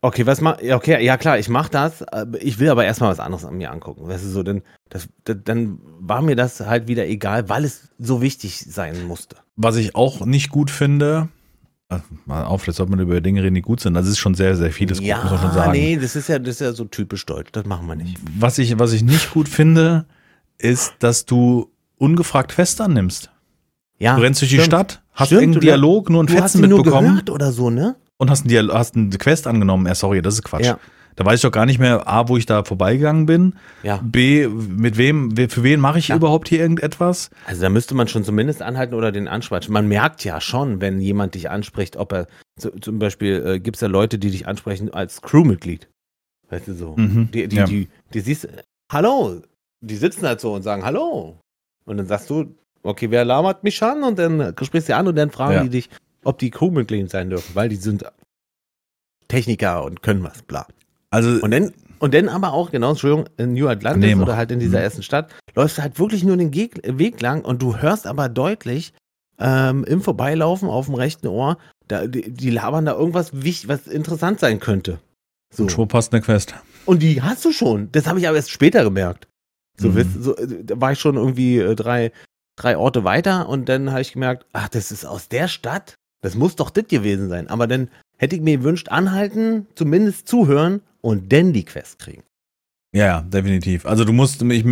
Okay, was mach, okay, ja klar, ich mach das, ich will aber erstmal was anderes an mir angucken. Weißt du, so, denn, das, dann war mir das halt wieder egal, weil es so wichtig sein musste. Was ich auch nicht gut finde, äh, mal auf, jetzt sollte man über Dinge reden, die gut sind. Das ist schon sehr, sehr vieles ja, gut, muss man schon sagen. nee, das ist ja, das ist ja so typisch deutsch, das machen wir nicht. Was ich, was ich nicht gut finde, ist, dass du ungefragt Quest annimmst. Ja, Du rennst durch die stimmt. Stadt, hast Stimmt, irgendeinen Dialog, nur einen Du hast Fetzen nur mitbekommen gehört oder so, ne? und hast, einen Dial hast eine Quest angenommen. Ja, sorry, das ist Quatsch. Ja. Da weiß ich doch gar nicht mehr, A, wo ich da vorbeigegangen bin, Ja. B, mit wem, we- für wen mache ich Ja. überhaupt hier irgendetwas? Also da müsste man schon zumindest anhalten oder den ansprechen. Man merkt ja schon, wenn jemand dich anspricht, ob er zu, zum Beispiel äh, gibt es ja Leute, die dich ansprechen als Crewmitglied. Weißt du so. Mhm. Die, die, Ja. die, die siehst, hallo, die sitzen halt so und sagen Hallo. Und dann sagst du, okay, wer labert mich an? Und dann äh, sprichst du an und dann fragen Ja. die dich, ob die Crewmitglied sein dürfen, weil die sind Techniker und können was, bla. Also, Und dann, und dann aber auch, genau, Entschuldigung, in New Atlantis mach. oder halt in dieser Mhm. ersten Stadt, läufst du halt wirklich nur den Geg Weg lang und du hörst aber deutlich ähm, im Vorbeilaufen auf dem rechten Ohr, da, die, die labern da irgendwas, wichtig, was interessant sein könnte. So. und schon passt eine Quest. Und die hast du schon. Das habe ich aber erst später gemerkt. So, Mhm. wisst- so da war ich schon irgendwie äh, drei, drei Orte weiter und dann habe ich gemerkt, ach, das ist aus der Stadt. Das muss doch das gewesen sein. Aber dann hätte ich mir gewünscht, anhalten, zumindest zuhören und dann die Quest kriegen. Ja, ja, definitiv. Also du musst, ich-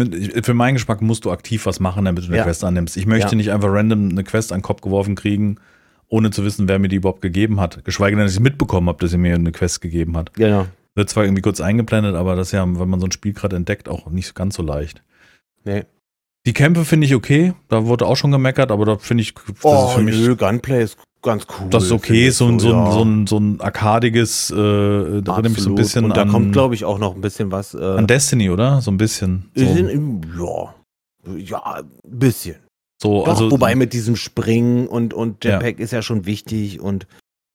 für meinen Geschmack musst du aktiv was machen, damit du eine Ja. Quest annimmst. Ich möchte Ja. nicht einfach random eine Quest an den Kopf geworfen kriegen, ohne zu wissen, wer mir die überhaupt gegeben hat. Geschweige denn, dass ich mitbekommen habe, dass sie mir eine Quest gegeben hat. Genau. Wird zwar irgendwie kurz eingeblendet, aber das ist ja, wenn man so ein Spiel gerade entdeckt, auch nicht ganz so leicht. Nee. Die Kämpfe finde ich okay, da wurde auch schon gemeckert, aber da finde ich, das Oh, ist für mich, nö, Gunplay ist ganz cool. das ist okay, so ein, so ein, ja. so ein, so ein arkadiges, äh, da erinnert mich so ein bisschen Und da an, kommt, glaube ich, auch noch ein bisschen was. Äh, an Destiny, oder? So ein bisschen. So, sind, ja. Ja, ein bisschen. so Doch, also, wobei mit diesem Springen und, und Ja. Jetpack ist ja schon wichtig und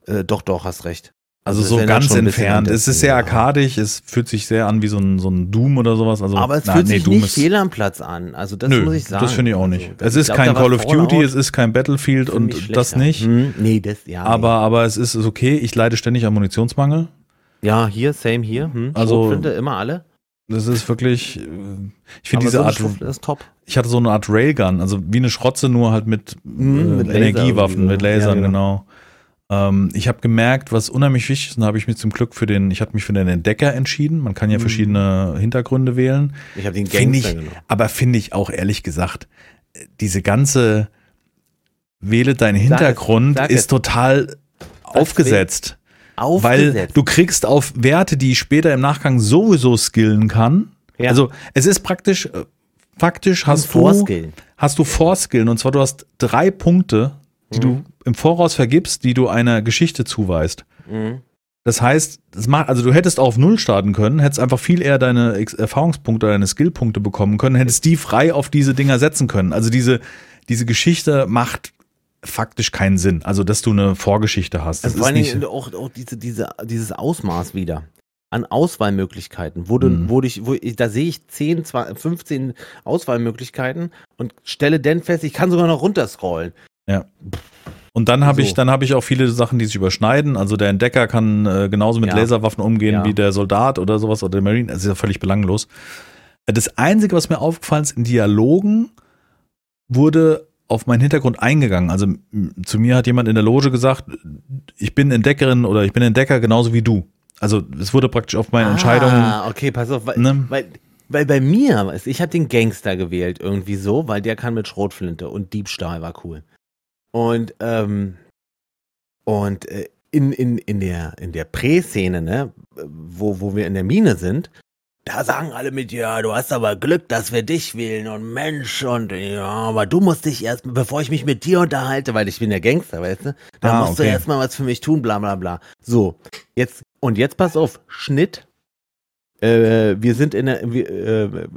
äh, doch, doch, hast recht. Also so ganz entfernt. Es ist sehr arkadisch, es fühlt sich sehr an wie so ein, so ein Doom oder sowas. Also, Aber es na, fühlt nee, sich Doom nicht fehl am Platz an. Also das Nö, muss ich sagen. das finde ich auch nicht. Also, es ist glaub, kein Call of Duty, es ist kein Battlefield und das nicht. Hm, nee, das, ja. Aber, aber es ist, okay. Ich leide ständig an Munitionsmangel. nee. Ja, hier, same hier. Hm. Also- Schrotflinte, immer alle. Das ist wirklich, äh, ich finde diese so Art, Schrotflinte ist top. ich hatte so eine Art Railgun, also wie eine Schrotze, nur halt mit, Mhm, äh, mit Energiewaffen, mit Lasern, Ja, genau. Ähm, ich habe gemerkt, was unheimlich wichtig ist, und da habe ich mich zum Glück für den, ich hatte mich für den Entdecker entschieden. Man kann ja Mhm. verschiedene Hintergründe wählen. Ich habe den Gangster ich, genommen. aber finde ich auch ehrlich gesagt, diese ganze Wähle deinen Sag es, Hintergrund sag ist es. total aufgesetzt. Weil Aufgesetzt. du kriegst auf Werte, die ich später im Nachgang sowieso skillen kann. Ja. Also es ist praktisch, äh, faktisch hast du, hast du Vorskillen und zwar du hast drei Punkte, die du im Voraus vergibst, die du einer Geschichte zuweist. Mhm. Das heißt, das macht, also du hättest auf Null starten können, hättest einfach viel eher deine Erfahrungspunkte oder deine Skillpunkte bekommen können, hättest die frei auf diese Dinger setzen können. Also diese, diese Geschichte macht faktisch keinen Sinn. Also, dass du eine Vorgeschichte hast. Das Also vor ist allen nicht, Dingen auch, auch diese, diese, dieses Ausmaß wieder an Auswahlmöglichkeiten, wo, du, Mhm. wo, ich, wo ich, da sehe ich 10, 20, 15 Auswahlmöglichkeiten und stelle dann fest, ich kann sogar noch runterscrollen. Und dann habe so. ich, dann habe ich auch viele Sachen, die sich überschneiden. Also der Entdecker kann äh, genauso mit Ja. Laserwaffen umgehen Ja. wie der Soldat oder sowas oder der Marine. Das ist ja völlig belanglos. Das Einzige, was mir aufgefallen ist, in Dialogen wurde auf meinen Hintergrund eingegangen. Also zu mir hat jemand in der Loge gesagt, ich bin Entdeckerin oder ich bin Entdecker genauso wie du. Also es wurde praktisch auf meine Entscheidung. Ah, okay, pass auf, weil, Ne? weil, weil bei mir, ich habe den Gangster gewählt irgendwie so, weil der kann mit Schrotflinte und Diebstahl war cool. Und, ähm, und äh, in, in, in der, in der Prä-Szene, ne, wo, wo wir in der Mine sind, da sagen alle mit, ja, du hast aber Glück, dass wir dich wählen und Mensch und ja, aber du musst dich erst, bevor ich mich mit dir unterhalte, weil ich bin der Gangster, weißt du, da Ah, musst du okay. erstmal was für mich tun, bla bla bla. So, jetzt, und jetzt pass auf, Schnitt. Äh, wir sind in der, wir, äh,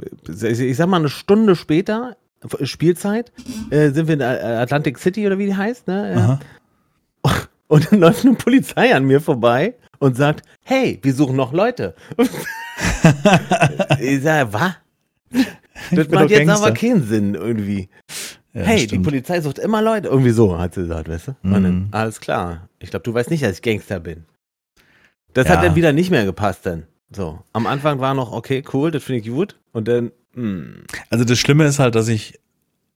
ich sag mal eine Stunde später, Spielzeit, äh, sind wir in äh, Atlantic City oder wie die heißt, ne? Aha. Und dann läuft eine Polizei an mir vorbei und sagt, hey, wir suchen noch Leute. ich sag, was? Das macht jetzt Gangster. aber keinen Sinn irgendwie. Ja, hey, die stimmt. Polizei sucht immer Leute. Irgendwie so, hat sie gesagt, weißt du? Und dann, Mhm. alles klar. Ich glaube, du weißt nicht, dass ich Gangster bin. Das Ja. hat dann wieder nicht mehr gepasst dann. So. Am Anfang war noch, okay, cool, das finde ich gut. Und dann. Also das Schlimme ist halt, dass ich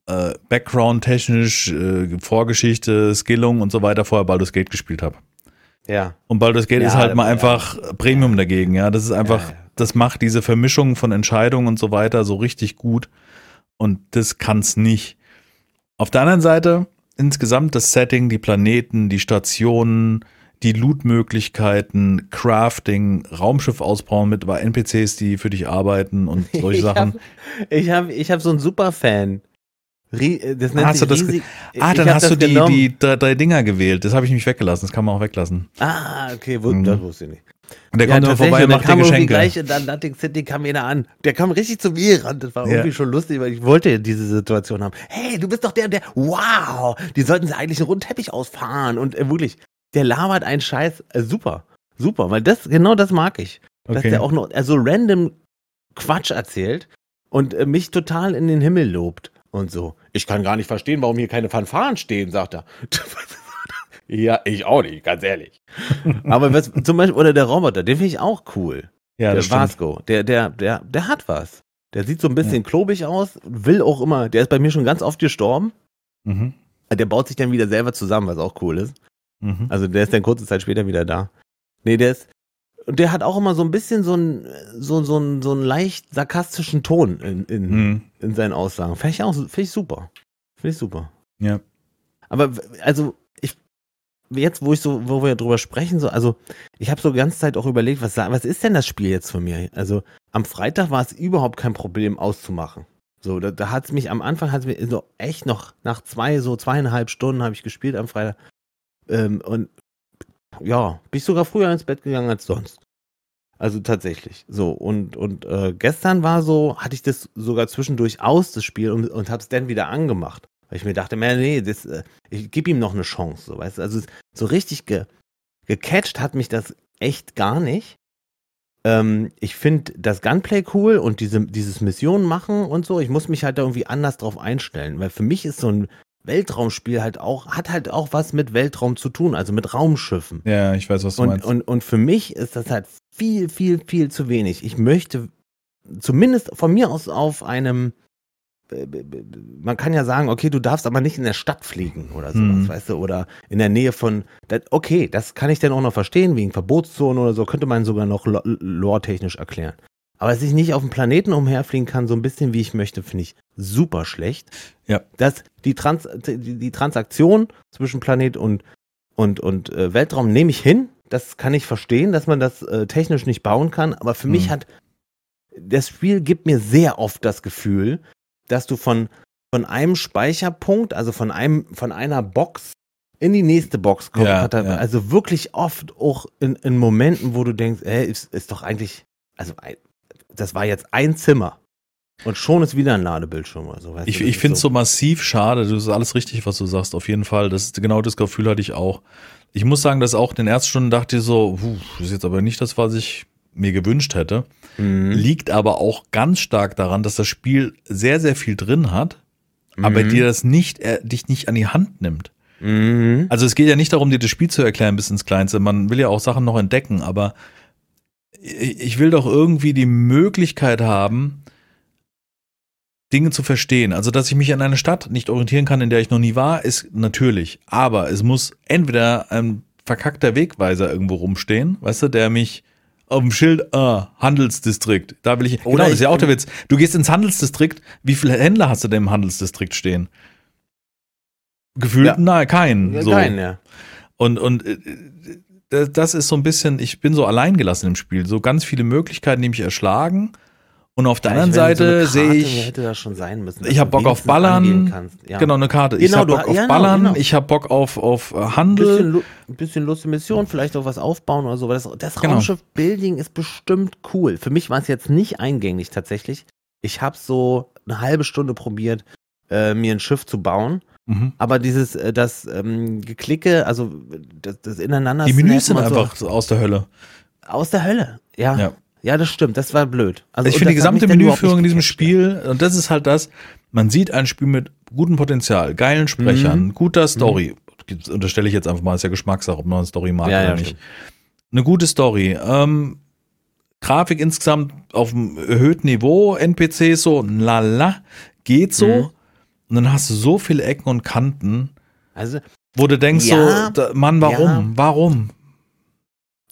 äh, Background-technisch, äh, Vorgeschichte, Skillung und so weiter vorher Baldur's Gate gespielt habe. Ja. Und Baldur's Gate Ja, ist halt mal ja. einfach Premium dagegen, ja. Das ist einfach, Ja, ja. das macht diese Vermischung von Entscheidungen und so weiter so richtig gut. Und das kann's nicht. Auf der anderen Seite, insgesamt das Setting, die Planeten, die Stationen, die Loot-Möglichkeiten, Crafting, Raumschiff ausbauen mit NPCs, die für dich arbeiten und solche ich Sachen. Hab, ich habe ich hab so einen Superfan. Das nennt Hast sich du das riesig. Ah, dann hast du die, genommen. die drei, drei Dinger gewählt. Das habe ich mich weggelassen. Das kann man auch weglassen. Ah, okay, wo, Mhm. das wusste ich nicht. Und der Ja, kommt immer vorbei und macht dir Geschenke. gleich in dann Atlantic City kam einer an. Der kam richtig zu mir gerannt. Das war Ja. irgendwie schon lustig, weil ich wollte diese Situation haben. Hey, du bist doch der, der, wow, die sollten sie eigentlich einen runden Teppich ausfahren. Und äh, wirklich, der labert einen Scheiß. Äh, super, super, weil das, genau das mag ich. Dass Okay. der auch noch also random Quatsch erzählt und äh, mich total in den Himmel lobt und so. Ich kann gar nicht verstehen, warum hier keine Fanfaren stehen, sagt er. ja, ich auch nicht, ganz ehrlich. Aber was, zum Beispiel, oder der Roboter, den finde ich auch cool. Ja, der. Vasco, der, der, der, der hat was. Der sieht so ein bisschen klobig aus, will auch immer, der ist bei mir schon ganz oft gestorben. Mhm. Der baut sich dann wieder selber zusammen, was auch cool ist. Mhm. Also der ist dann kurze Zeit später wieder da. Nee, der ist, und der hat auch immer so ein bisschen so einen, so, so einen, so einen leicht sarkastischen Ton in, in, Mhm. in seinen Aussagen. Finde ich auch, finde ich super. Finde ich super. Ja. Aber also ich jetzt, wo ich so, wo wir drüber sprechen, so, also ich habe so die ganze Zeit auch überlegt, was, was ist denn das Spiel jetzt von mir? Also am Freitag war es überhaupt kein Problem auszumachen. So, da, da hat es mich am Anfang hat es mir so echt noch nach zwei, so zweieinhalb Stunden habe ich gespielt am Freitag. Ähm, und ja, bin ich sogar früher ins Bett gegangen als sonst. Also tatsächlich. So, und, und äh, gestern war so, hatte ich das sogar zwischendurch aus, das Spiel, und, und habe es dann wieder angemacht. Weil ich mir dachte, mehr, nee, das, äh, ich gebe ihm noch eine Chance. So, weißt du? Also so richtig ge, gecatcht hat mich das echt gar nicht. Ähm, ich finde das Gunplay cool und diese, dieses Missionen machen und so. Ich muss mich halt da irgendwie anders drauf einstellen, weil für mich ist so ein Weltraumspiel halt auch, hat halt auch was mit Weltraum zu tun, also mit Raumschiffen. ja, ich weiß, was du Und, meinst. und, und für mich ist das halt viel, viel, viel zu wenig. Ich möchte zumindest von mir aus auf einem, äh, man kann ja sagen, okay, du darfst aber nicht in der Stadt fliegen oder sowas, Hm. weißt du, oder in der Nähe von, okay, das kann ich dann auch noch verstehen, wegen Verbotszonen oder so, könnte man sogar noch lo- lore-technisch erklären. Aber dass ich nicht auf dem Planeten umherfliegen kann, so ein bisschen wie ich möchte, finde ich super schlecht. Ja. Dass die, Trans die, die Transaktion zwischen Planet und, und, und äh, Weltraum nehme ich hin. Das kann ich verstehen, dass man das äh, technisch nicht bauen kann. Aber für mich Hm. hat das Spiel gibt mir sehr oft das Gefühl, dass du von, von einem Speicherpunkt, also von einem, von einer Box in die nächste Box kommst. Ja, ja. Also wirklich oft auch in, in Momenten, wo du denkst, ey, ist, ist doch eigentlich, also das war jetzt ein Zimmer. Und schon ist wieder ein Ladebildschirm oder so. Weißt Ich, du, ich finde es so massiv schade. Das ist alles richtig, was du sagst. Auf jeden Fall. Das ist genau das Gefühl hatte ich auch. Ich muss sagen, dass auch in den ersten Stunden dachte ich so, puh, das ist jetzt aber nicht das, was ich mir gewünscht hätte. Mhm. Liegt aber auch ganz stark daran, dass das Spiel sehr, sehr viel drin hat, aber Mhm. dir das nicht, äh, dich nicht an die Hand nimmt. Mhm. Also es geht ja nicht darum, dir das Spiel zu erklären bis ins Kleinste. Man will ja auch Sachen noch entdecken, aber ich will doch irgendwie die Möglichkeit haben, Dinge zu verstehen. Also, dass ich mich an einer Stadt nicht orientieren kann, in der ich noch nie war, ist natürlich. Aber es muss entweder ein verkackter Wegweiser irgendwo rumstehen, weißt du, der mich auf dem Schild, ah, Handelsdistrikt, da will ich, Oder genau, das ist ja auch der Witz. Du gehst ins Handelsdistrikt, wie viele Händler hast du denn im Handelsdistrikt stehen? Gefühlt, Ja. nahe, keinen. Ja, so. Kein, ja. Und, und äh, das- ist so ein bisschen, ich bin so alleingelassen im Spiel. So ganz viele Möglichkeiten, die mich erschlagen. Und auf der anderen Vielleicht, wenn Seite so sehe ich, Hätte das schon sein müssen. ich dass hab du Bock auf Ballern. Ja. genau eine Karte. ich Genau, habe du- Bock auf ja, genau, Ballern, genau. ich habe Bock auf, auf äh, Ein Handel. bisschen, Lu- ein bisschen lustige Mission, vielleicht auch was aufbauen oder so. Das, das Genau. Raumschiff-Building ist bestimmt cool. Für mich war es jetzt nicht eingänglich tatsächlich. Ich habe so eine halbe Stunde probiert, äh, mir ein Schiff zu bauen. Mhm. Aber dieses, äh, das ähm, Geklicke, also das, das ineinander Die Menüs sind einfach so aus der Hölle. aus der Hölle. Ja. Ja. Ja, das stimmt, das war blöd. Also, ich finde die gesamte Menüführung in diesem Spiel, und das ist halt das, man sieht ein Spiel mit gutem Potenzial, geilen Sprechern, mhm. guter Story. Mhm. Unterstelle ich jetzt einfach mal, ist ja Geschmackssache, ob man eine Story mag ja, oder ja, nicht. Stimmt. Eine gute Story. Ähm, Grafik insgesamt auf einem erhöhten Niveau, NPCs so, lala, geht so. Mhm. Und dann hast du so viele Ecken und Kanten, also, wo du denkst ja, so, Mann, warum? Ja. Warum?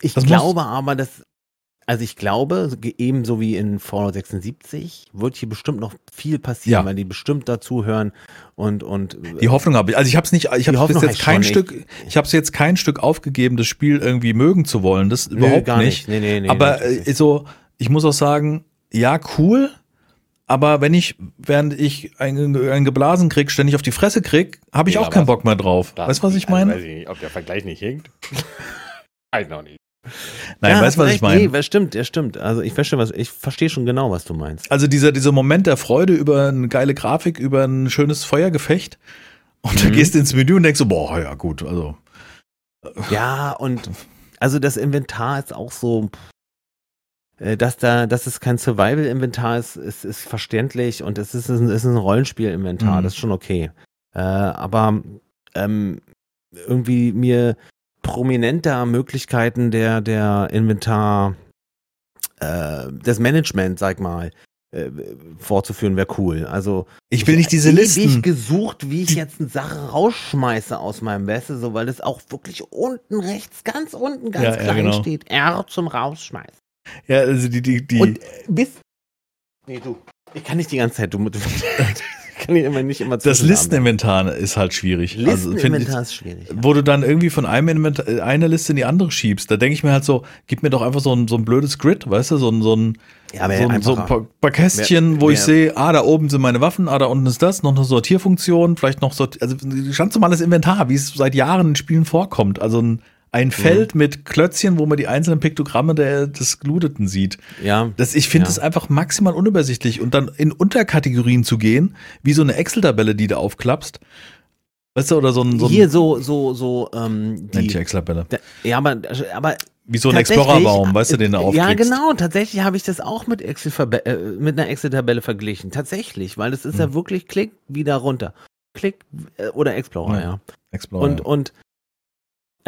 Ich das glaube aber, dass also ich glaube, ebenso wie in Fallout 76 wird hier bestimmt noch viel passieren, ja. weil die bestimmt dazuhören und und die Hoffnung habe ich. Also ich habe es nicht, ich habe bis jetzt kein Stück, ich, ich habe es jetzt kein Stück aufgegeben, das Spiel irgendwie mögen zu wollen. Das Nö, überhaupt nicht. nicht. Nee, nee, nee, aber äh, so, ich muss auch sagen, ja cool. Aber wenn ich, während ich ein, ein Geblasen krieg, ständig auf die Fresse krieg, habe ich ja, auch keinen Bock mehr drauf. Weißt du, was ich meine? Also weiß ich nicht, ob der Vergleich nicht hinkt. weiß noch nicht. Nein, ja, weißt du, was ich meine? Nee, das stimmt, ja, stimmt. Also ich verstehe, was, ich verstehe schon genau, was du meinst. Also dieser, dieser Moment der Freude über eine geile Grafik, über ein schönes Feuergefecht. Und mhm. dann gehst du ins Menü und denkst so, boah, ja, gut, also. Ja, und also das Inventar ist auch so, dass da, dass es kein Survival-Inventar ist, ist, ist verständlich und es ist, ist ein Rollenspiel-Inventar, mhm. das ist schon okay. Äh, aber ähm, irgendwie mir prominenter Möglichkeiten der, der Inventar, äh, des Management, sag mal, äh, vorzuführen, wäre cool. Also ich will nicht diese Listen. Ich gesucht, wie ich jetzt eine Sache rausschmeiße aus meinem Weste, so weil es auch wirklich unten rechts, ganz unten, ganz ja, klein ja, genau. steht. R zum Rausschmeißen. Ja, also die, die, die. Und bis. Nee, du. Ich kann nicht die ganze Zeit. Du, du kann ich immer nicht immer Das Listeninventar ist halt schwierig. Listeninventar also, ist schwierig. Ja. Wo du dann irgendwie von einem Inventar, eine Liste in die andere schiebst, da denke ich mir halt so, gib mir doch einfach so ein, so ein blödes Grid, weißt du, so ein, so ein, ja, so, ein, so ein paar, paar Kästchen, mehr, wo mehr. ich sehe, ah, da oben sind meine Waffen, ah, da unten ist das, noch eine Sortierfunktion, vielleicht noch Sort also ganz normales Inventar, wie es seit Jahren in Spielen vorkommt. Also ein ein mhm. Feld mhm. mit Klötzchen, wo man die einzelnen Piktogramme der, des Gludeten sieht. Ja. Das, ich finde es ja. einfach maximal unübersichtlich. Und dann in Unterkategorien zu gehen, wie so eine Excel-Tabelle, die du aufklappst. Weißt du, oder so ein. So Hier so, so, so, ähm, die. Excel-Tabelle. Ja, aber, aber. Wie so ein Explorer-Baum, weißt du, den du aufklickst. Ja, genau. Tatsächlich habe ich das auch mit, Excel äh, mit einer Excel-Tabelle verglichen. Tatsächlich, weil es ist hm. ja wirklich Klick, wieder runter. Klick, äh, oder Explorer, ja. ja. Explorer. Und, ja. und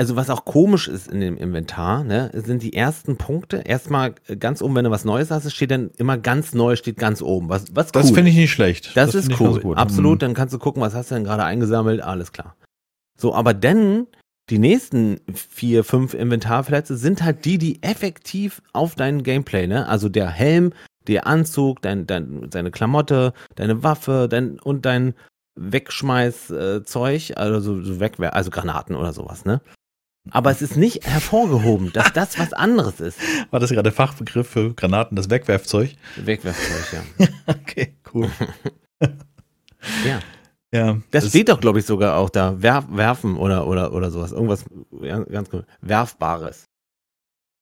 also was auch komisch ist in dem Inventar, ne, sind die ersten Punkte. Erstmal äh, ganz oben, wenn du was Neues hast, steht dann immer ganz neu, steht ganz oben. Was, was cool. Das finde ich nicht schlecht. Das, das ist cool. Absolut. Mhm. Dann kannst du gucken, was hast du denn gerade eingesammelt. Alles klar. So, aber dann die nächsten vier, fünf Inventarplätze sind halt die, die effektiv auf dein Gameplay, ne? Also der Helm, der Anzug, dein, dein, deine Klamotte, deine Waffe dein, und dein Wegschmeißzeug, äh, also so Wegwer also Granaten oder sowas, ne? Aber es ist nicht hervorgehoben, dass das was anderes ist. War das gerade der Fachbegriff für Granaten, das Wegwerfzeug? Wegwerfzeug, ja. okay, cool. ja. Ja. Das, das steht doch, glaube ich, sogar auch da. Werf, werfen oder, oder, oder sowas. Irgendwas ganz cool. Werfbares.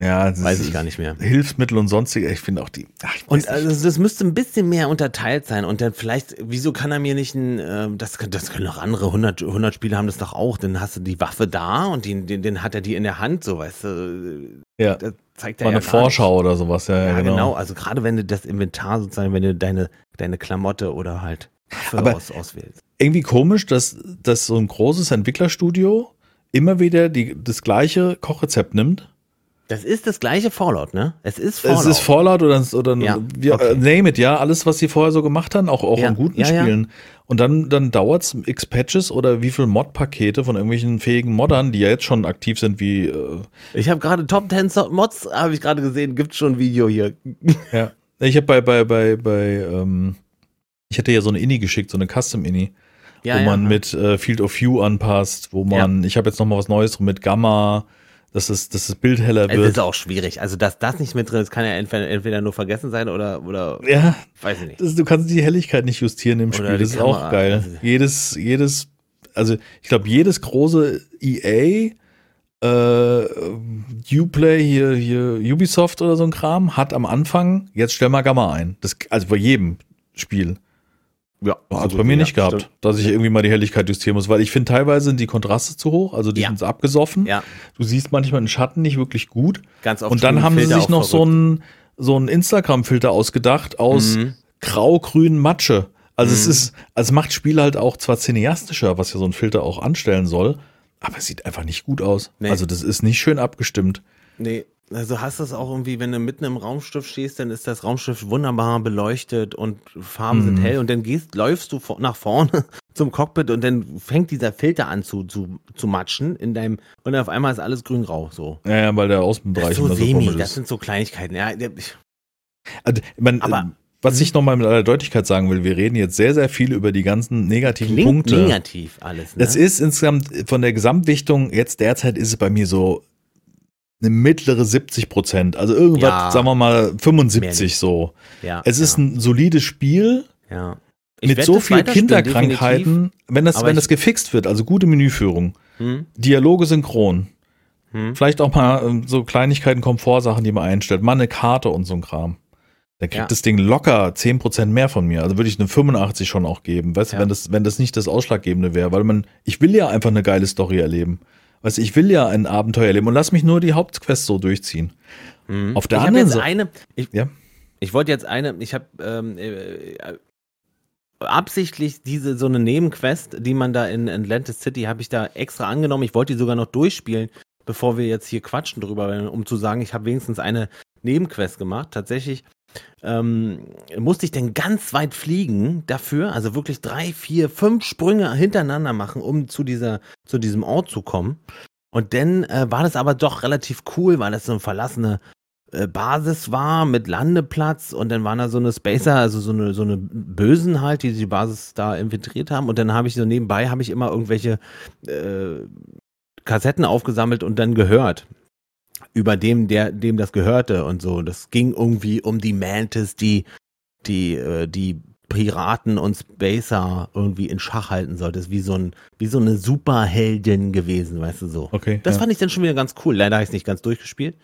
Ja, weiß ich gar nicht mehr. Hilfsmittel und sonstige, ich finde auch die. Ach, und also das müsste ein bisschen mehr unterteilt sein. Und dann vielleicht, wieso kann er mir nicht ein, äh, das, das können auch andere 100, 100 Spiele haben das doch auch. Dann hast du die Waffe da und den, den, den hat er die in der Hand, so weißt du. Ja. Das zeigt er Mal ja eine Vorschau nicht. oder sowas, ja, ja, genau. genau. Also gerade wenn du das Inventar sozusagen, wenn du deine, deine Klamotte oder halt Waffe Aber aus, auswählst. Irgendwie komisch, dass, dass so ein großes Entwicklerstudio immer wieder die, das gleiche Kochrezept nimmt das ist das gleiche Fallout, ne? Es ist Fallout. Es ist Fallout oder, oder ja, wir, okay. name it, ja. Alles, was sie vorher so gemacht haben, auch, auch ja, in guten ja, Spielen. Und dann, dann dauert es x Patches oder wie viel Mod-Pakete von irgendwelchen fähigen Moddern, die ja jetzt schon aktiv sind, wie. Äh ich habe gerade Top 10 Mods, habe ich gerade gesehen, gibt schon ein Video hier. Ja. Ich habe bei, bei, bei, bei, ähm, ich hätte ja so eine Inni geschickt, so eine Custom-Inni. wo man mit äh, Field of View anpasst, wo man, ich habe jetzt noch mal was Neues mit Gamma, dass es, dass das Bild heller wird. Es ist auch schwierig. Also, dass das nicht mit drin ist, kann ja entweder, entweder nur vergessen sein oder, oder ja, weiß ich nicht. Das, du kannst die Helligkeit nicht justieren im Spiel. Das ist Kamera. auch geil. Also, jedes, jedes, also ich glaube, jedes große EA, äh, Uplay hier, hier, Ubisoft oder so ein Kram hat am Anfang, jetzt stell mal Gamma ein. Das, also bei jedem Spiel. Ja, Hat bei mir nicht gehabt, stimmt. dass ich irgendwie mal die Helligkeit justieren muss, weil ich finde, teilweise sind die Kontraste zu hoch, also die Ja. sind so abgesoffen. Ja, Du siehst manchmal den Schatten nicht wirklich gut. ganz oft. Und dann haben sie sich noch so verrückt. einen so einen Instagram-Filter ausgedacht aus Mhm. grau-grün Matsche. Also es Mhm. ist, also es macht Spiele halt auch zwar cineastischer, was ja so ein Filter auch anstellen soll, aber es sieht einfach nicht gut aus. Nee. Also das ist nicht schön abgestimmt. Nee, also hast du es auch irgendwie, wenn du mitten im Raumschiff stehst, dann ist das Raumschiff wunderbar beleuchtet und Farben sind Mhm. hell und dann gehst, läufst du nach vorne zum Cockpit und dann fängt dieser Filter an zu, zu, zu matschen in deinem und auf einmal ist alles grün-grau so. Ja, ja, weil der Das Außenbereich ist so so semi, komisch das sind so Kleinigkeiten. Ja, Also, mein, Aber- äh, was ich nochmal mit aller Deutlichkeit sagen will, wir reden jetzt sehr, sehr viel über die ganzen negativen klingt Punkte. negativ alles. Ne? Es ist insgesamt von der Gesamtwichtung, jetzt derzeit ist es bei mir so eine mittlere 70 Prozent. Also irgendwas, Ja. sagen wir mal Mehr 75 nicht. so. ja, Es ist ja, ein solides Spiel ja. Ich mit so vielen Kinderkrankheiten. Wenn das, wenn das gefixt wird, also gute Menüführung, definitiv. Dialoge synchron, Hm, hm. vielleicht auch mal ähm, so Kleinigkeiten, Komfortsachen, die man einstellt, mal eine Karte und so ein Kram. Dann kriegt Ja. das Ding locker 10% mehr von mir. Also würde ich eine 85 schon auch geben. Weißt du, Ja. wenn das, wenn das nicht das Ausschlaggebende wäre, weil man, ich will ja einfach eine geile Story erleben. Weißt du, ich will ja ein Abenteuer erleben und lass mich nur die Hauptquest so durchziehen. Hm. Auf der ich anderen Seite- eine, ich, Ja. ich wollte jetzt eine, ich habe ähm, äh, absichtlich diese so eine Nebenquest, die man da in Atlantis City, habe ich da extra angenommen. Ich wollte die sogar noch durchspielen, bevor wir jetzt hier quatschen drüber, um zu sagen, ich habe wenigstens eine Nebenquest gemacht. Tatsächlich ähm, musste ich dann ganz weit fliegen dafür, also wirklich drei, vier, fünf Sprünge hintereinander machen, um zu dieser, zu diesem Ort zu kommen. Und dann äh, war das aber doch relativ cool, weil das so eine verlassene äh, Basis war mit Landeplatz und dann waren da so eine Spacer, also so eine, so eine Bösen halt, die die Basis da infiltriert haben. Und dann habe ich so nebenbei, habe ich immer irgendwelche äh, Kassetten aufgesammelt und dann gehört. Über dem, der, dem das gehörte und so. Das ging irgendwie um die Mantis, die, die, äh, die Piraten und Spacer irgendwie in Schach halten sollte. Das ist wie so ein, wie so eine Superheldin gewesen, weißt du so. Okay. Das ja. fand ich dann schon wieder ganz cool. Leider habe ich es nicht ganz durchgespielt.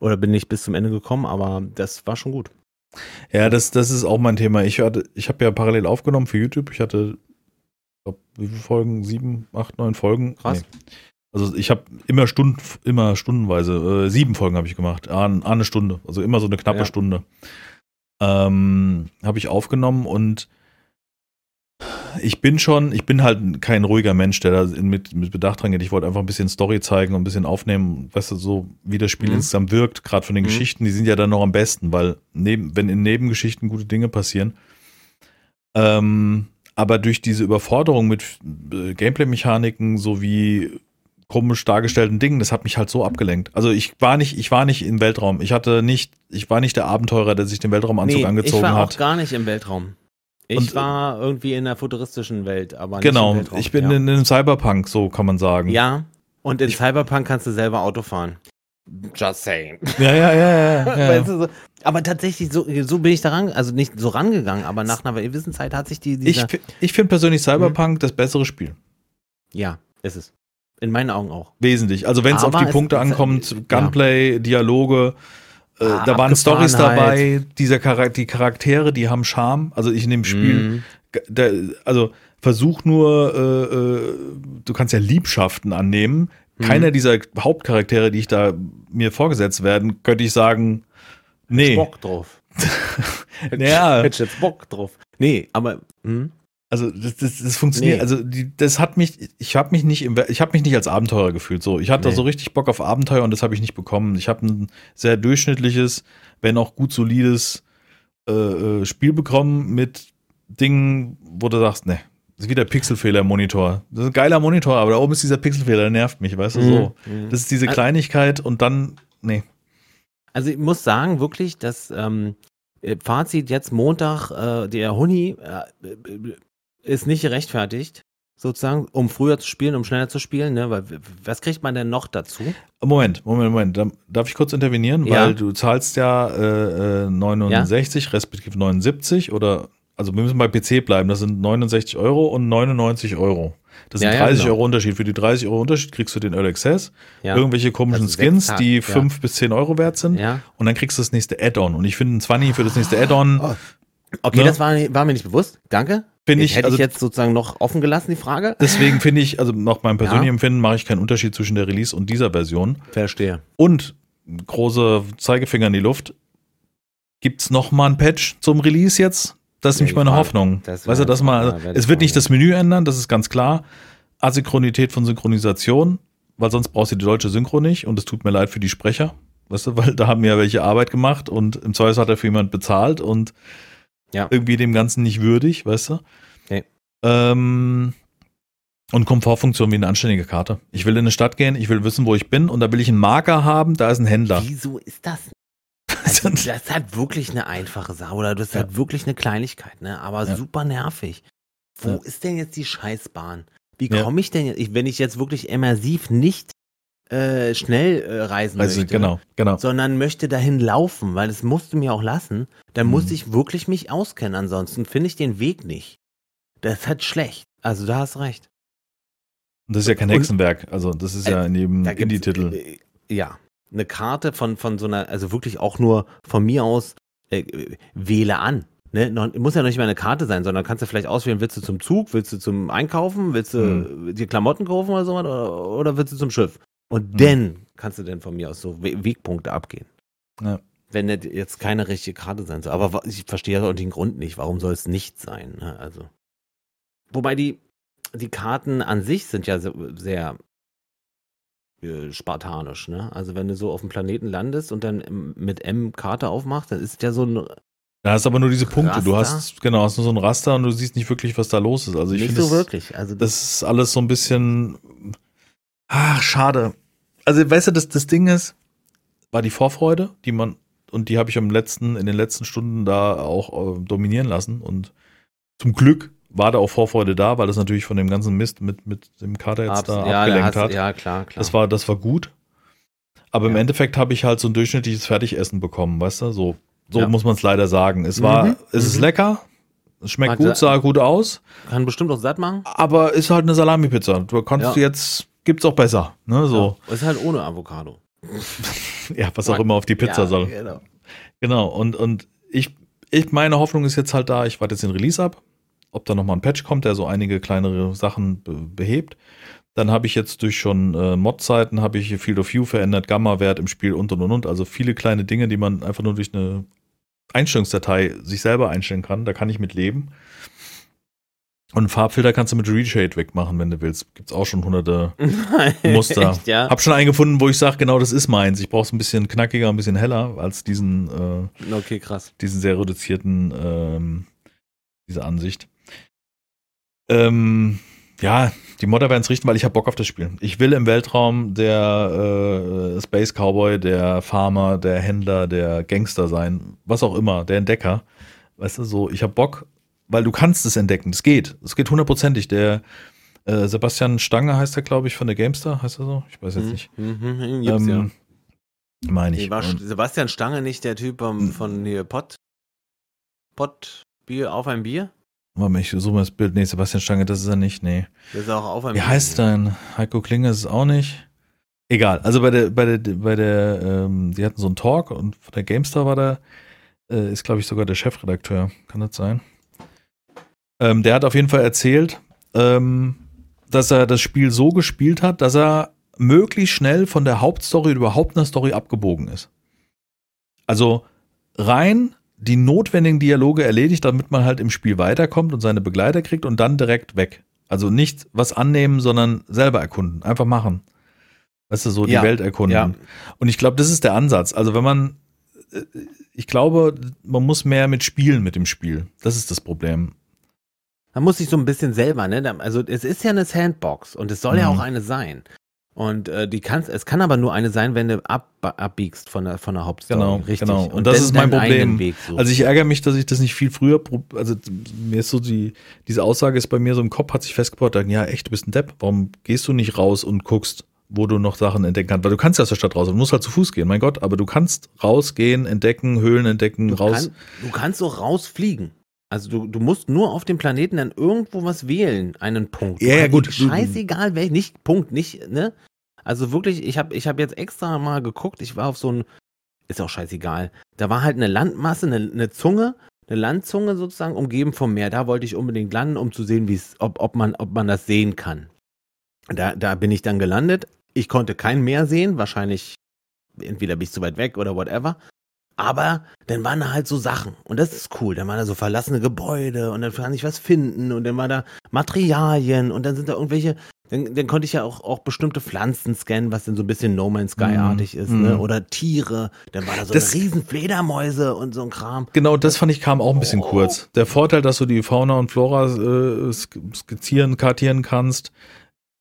Oder bin nicht bis zum Ende gekommen, aber das war schon gut. Ja, das, das ist auch mein Thema. Ich hatte, ich habe ja parallel aufgenommen für YouTube. Ich hatte, glaub, wie viele Folgen? Sieben, acht, neun Folgen. Krass. Also ich habe immer Stunden, immer stundenweise, äh, sieben Folgen habe ich gemacht, ah, ah, eine Stunde, also immer so eine knappe Ja. Stunde. Ähm, habe ich aufgenommen und ich bin schon, ich bin halt kein ruhiger Mensch, der da mit, mit Bedacht dran geht. Ich wollte einfach ein bisschen Story zeigen und ein bisschen aufnehmen, weißt du, so wie das Spiel Mhm. insgesamt wirkt, gerade von den Mhm. Geschichten, die sind ja dann noch am besten, weil neben, wenn in Nebengeschichten gute Dinge passieren. Ähm, aber durch diese Überforderung mit äh, Gameplay-Mechaniken sowie komisch dargestellten Dingen, das hat mich halt so abgelenkt. Also ich war nicht, ich war nicht im Weltraum. Ich hatte nicht, ich war nicht der Abenteurer, der sich den Weltraumanzug angezogen ich war hat. auch gar nicht im Weltraum. Ich Und, äh, war irgendwie in der futuristischen Welt, aber nicht Genau, im Weltraum. ich bin ja. in einem Cyberpunk, so kann man sagen. Ja, und in Cyberpunk kannst du selber Auto fahren. Just saying. ja, ja, ja. ja, ja. Weißt du, so, aber tatsächlich, so, so bin ich daran, also nicht so rangegangen, aber nach einer gewissen Zeit hat sich die, Ich, ich finde persönlich Cyberpunk das bessere Spiel. ja, ist es. In meinen Augen auch. Wesentlich. Also wenn es auf die Punkte ankommt, ja. Dialoge, äh, Ah, da waren Stories dabei, Abgefahrenheit. dieser Charak die Charaktere, die haben Charme. Also ich in dem Spiel, g- der, also versuch nur, äh, äh, du kannst ja Liebschaften annehmen. Mhm. Keiner dieser Hauptcharaktere, die ich da mir vorgesetzt werden, könnte ich sagen, nee. Bock drauf. Ja, Hätte ich jetzt Bock drauf. Nee, aber, hm? Also das, das, das funktioniert, Nee. also die, das hat mich, ich habe mich nicht, im, ich habe mich nicht als Abenteurer gefühlt. So, ich hatte Nee. so richtig Bock auf Abenteuer und das habe ich nicht bekommen. Ich habe ein sehr durchschnittliches, wenn auch gut solides äh, äh, Spiel bekommen mit Dingen, wo du sagst, ne, das ist wieder Pixelfehler im Monitor. Das ist ein geiler Monitor, aber da oben ist dieser Pixelfehler, der nervt mich, weißt du so. Mhm. Das ist diese Kleinigkeit und dann, nee. Also ich muss sagen, wirklich, das ähm, äh, Fazit jetzt Montag, äh, der Huni äh, äh, ist nicht gerechtfertigt, sozusagen, um früher zu spielen, um schneller zu spielen, ne? Weil was kriegt man denn noch dazu? Moment, Moment, Moment. Da- Darf ich kurz intervenieren? Ja. Weil du zahlst ja äh, äh, 69, respektive 79 oder, also wir müssen bei PC bleiben, das sind 69 Euro und 99 Euro. Das sind Ja, ja, 30 genau. Euro Unterschied. Für die 30 Euro Unterschied kriegst du den Early Access, Ja. irgendwelche komischen Also Skins, Tage, die ja. 5 bis 10 Euro wert sind Ja. und dann kriegst du das nächste Add-on. Und ich finde ein 20 für das nächste Add-on, Okay, Ne? das war, war mir nicht bewusst. Danke. Finde ich, hätte also ich jetzt sozusagen noch offen gelassen, die Frage? deswegen finde ich, also nach meinem persönlichen Ja. Empfinden mache ich keinen Unterschied zwischen der Release und dieser Version. Verstehe. Und große Zeigefinger in die Luft. Gibt's noch mal ein Patch zum Release jetzt? Das ist Ja, nämlich meine Frage. Hoffnung. Das weißt du, dass mal, es wird nicht das Menü ändern, das ist ganz klar. Asynchronität von Synchronisation, weil sonst brauchst du die deutsche Synchro nicht und es tut mir leid für die Sprecher. Weißt du, weil da haben ja welche Arbeit gemacht und im Zweifel hat er für jemand bezahlt und Ja. irgendwie dem Ganzen nicht würdig, weißt du? Nee. Ähm, und Komfortfunktion wie eine anständige Karte. Ich will in eine Stadt gehen, ich will wissen, wo ich bin und da will ich einen Marker haben, da ist ein Händler. Wieso ist das? Also, das ist halt wirklich eine einfache Sache oder das ist Ja. halt wirklich eine Kleinigkeit, ne? Aber Ja. super nervig. Wo Ja. ist denn jetzt die Scheißbahn? Wie komme ich denn jetzt, wenn ich jetzt wirklich immersiv nicht äh, schnell äh, reisen also möchte, genau, genau. sondern möchte dahin laufen, weil das musst du mir auch lassen, dann muss Mhm. ich wirklich mich auskennen. Ansonsten finde ich den Weg nicht. Das ist halt schlecht. Also da hast recht. Und das ist ja kein Hexenwerk. Also das ist ja in jedem Da gibt's, Indie-Titel. äh, Ja, eine Karte von, von so einer, also wirklich auch nur von mir aus, äh, äh, wähle an. Ne? Noch, muss ja noch nicht mal eine Karte sein, sondern kannst du vielleicht auswählen, willst du zum Zug, willst du zum Einkaufen, willst du Hm. dir Klamotten kaufen oder so oder, oder willst du zum Schiff? Und Hm. dann kannst du dann von mir aus so We Wegpunkte abgehen. Ja. Wenn das jetzt keine richtige Karte sein soll. Aber ich verstehe auch den Grund nicht. Warum soll es nicht sein? Ne? Also. Wobei die, die Karten an sich sind ja sehr äh, spartanisch, ne? Also wenn du so auf dem Planeten landest und dann mit M Karte aufmachst, dann ist ja so ein Da hast aber nur diese Punkte. Du Raster? hast, genau, hast nur so ein Raster und du siehst nicht wirklich, was da los ist. Also ich nicht finde, so das, wirklich. Also das, das ist alles so ein bisschen, ach, schade. Also, weißt du, das, das Ding ist, war die Vorfreude, die man, und die habe ich am letzten, in den letzten Stunden da auch äh, dominieren lassen. Und zum Glück war da auch Vorfreude da, weil das natürlich von dem ganzen Mist mit, mit dem Kater jetzt abs- da ja, abgelenkt hat. ja, klar, klar. Das war, das war gut. Aber im Ja. Endeffekt habe ich halt so ein durchschnittliches Fertigessen bekommen, weißt du? So, so Ja. muss man es leider sagen. Es war, Mhm, es ist mhm. lecker, es schmeckt Hat- gut, sah gut aus, Kann bestimmt auch satt machen. aber ist halt eine Salami-Pizza. Du kannst Ja. jetzt, gibt's auch besser, ne? So, Ja, ist halt ohne Avocado. ja, was auch immer auf die Pizza ja, soll. Genau. Genau, und, und ich, ich, meine Hoffnung ist jetzt halt da, ich warte jetzt den Release ab, ob da nochmal ein Patch kommt, der so einige kleinere Sachen be behebt. Dann habe ich jetzt durch schon äh, Mod-Zeiten, habe ich Field of View verändert, Gamma-Wert im Spiel und und und und. Also viele kleine Dinge, die man einfach nur durch eine Einstellungsdatei sich selber einstellen kann. Da kann ich mit leben. Und Farbfilter kannst du mit Reshade wegmachen, wenn du willst. Gibt's auch schon hunderte Muster. Echt, ja? Hab schon einen gefunden, wo ich sage, genau das ist meins. Ich brauche es ein bisschen knackiger, ein bisschen heller als diesen äh, Okay, krass. diesen sehr reduzierten, ähm, diese Ansicht. Ähm, ja, die Modder werden es richten, weil ich habe Bock auf das Spiel. Ich will im Weltraum der äh, Space Cowboy, der Farmer, der Händler, der Gangster sein, was auch immer, der Entdecker. Weißt du, so, ich habe Bock, weil du kannst es entdecken. Es geht. Es geht hundertprozentig. Der äh, Sebastian Stange heißt er, glaube ich, von der Gamestar, heißt er so? Ich weiß jetzt nicht. Mhm, mhm, gibt's Ähm, Meine ja. ich. Nee, war Und- Sebastian Stange nicht der Typ ähm, von hier Pott? Pott? Bier auf ein Bier? Warte mal, ich suche mal das Bild. Nee, Sebastian Stange, das ist er nicht. Nee. Der ist auch auf ein Wie Bier. heißt denn? Heiko Klinge ist es auch nicht. Egal. Also bei der, bei der, bei der, ähm, die hatten so einen Talk und von der GameStar war da, äh, ist glaube ich sogar der Chefredakteur. Kann das sein? Ähm, der hat auf jeden Fall erzählt, ähm, dass er das Spiel so gespielt hat, dass er möglichst schnell von der Hauptstory überhaupt eine Story abgebogen ist. Also rein die notwendigen Dialoge erledigt, damit man halt im Spiel weiterkommt und seine Begleiter kriegt und dann direkt weg. Also nicht was annehmen, sondern selber erkunden. Einfach machen. Weißt du, so die Ja, Welt erkunden. ja. Und ich glaube, das ist der Ansatz. Also wenn man, äh, ich glaube, man muss mehr mit spielen mit dem Spiel. Das ist das Problem. Man muss sich so ein bisschen selber, ne? Also es ist ja eine Sandbox und es soll ja Mhm. auch eine sein. Und äh, die kannst, es kann aber nur eine sein, wenn du ab, abbiegst von der, von der Hauptstory. Genau, Richtig. genau. Und das dann ist mein Problem. Also ich ärgere mich, dass ich das nicht viel früher, also mir ist so die, diese Aussage ist bei mir so im Kopf, hat sich festgebaut, dann, ja echt, du bist ein Depp, warum gehst du nicht raus und guckst, wo du noch Sachen entdecken kannst? Weil du kannst ja aus der Stadt raus, du musst halt zu Fuß gehen, mein Gott, aber du kannst rausgehen, entdecken, Höhlen entdecken, du, raus. kann, du kannst so rausfliegen. Also du, du musst nur auf dem Planeten dann irgendwo was wählen, einen Punkt. Ja, ja, gut, Scheißegal, welch, nicht Punkt, nicht, ne? Also wirklich, ich habe ich hab jetzt extra mal geguckt, ich war auf so ein, ist auch scheißegal, da war halt eine Landmasse, eine, eine Zunge eine Landzunge sozusagen, umgeben vom Meer. Da wollte ich unbedingt landen, um zu sehen, wie es, ob, ob, man, ob man das sehen kann. Da, da bin ich dann gelandet. Ich konnte kein Meer sehen, wahrscheinlich entweder bin ich zu weit weg oder whatever. Aber dann waren da halt so Sachen und das ist cool. Dann waren da so verlassene Gebäude und dann kann ich was finden und dann war da Materialien und dann sind da irgendwelche, dann, dann konnte ich ja auch, auch bestimmte Pflanzen scannen, was dann so ein bisschen No Man's Sky-artig ist, Mhm. ne? Oder Tiere. Dann war da so Das- riesen Fledermäuse und so ein Kram. Genau, das fand ich kam auch ein bisschen Oh. kurz. Der Vorteil, dass du die Fauna und Flora äh, sk- skizzieren, kartieren kannst,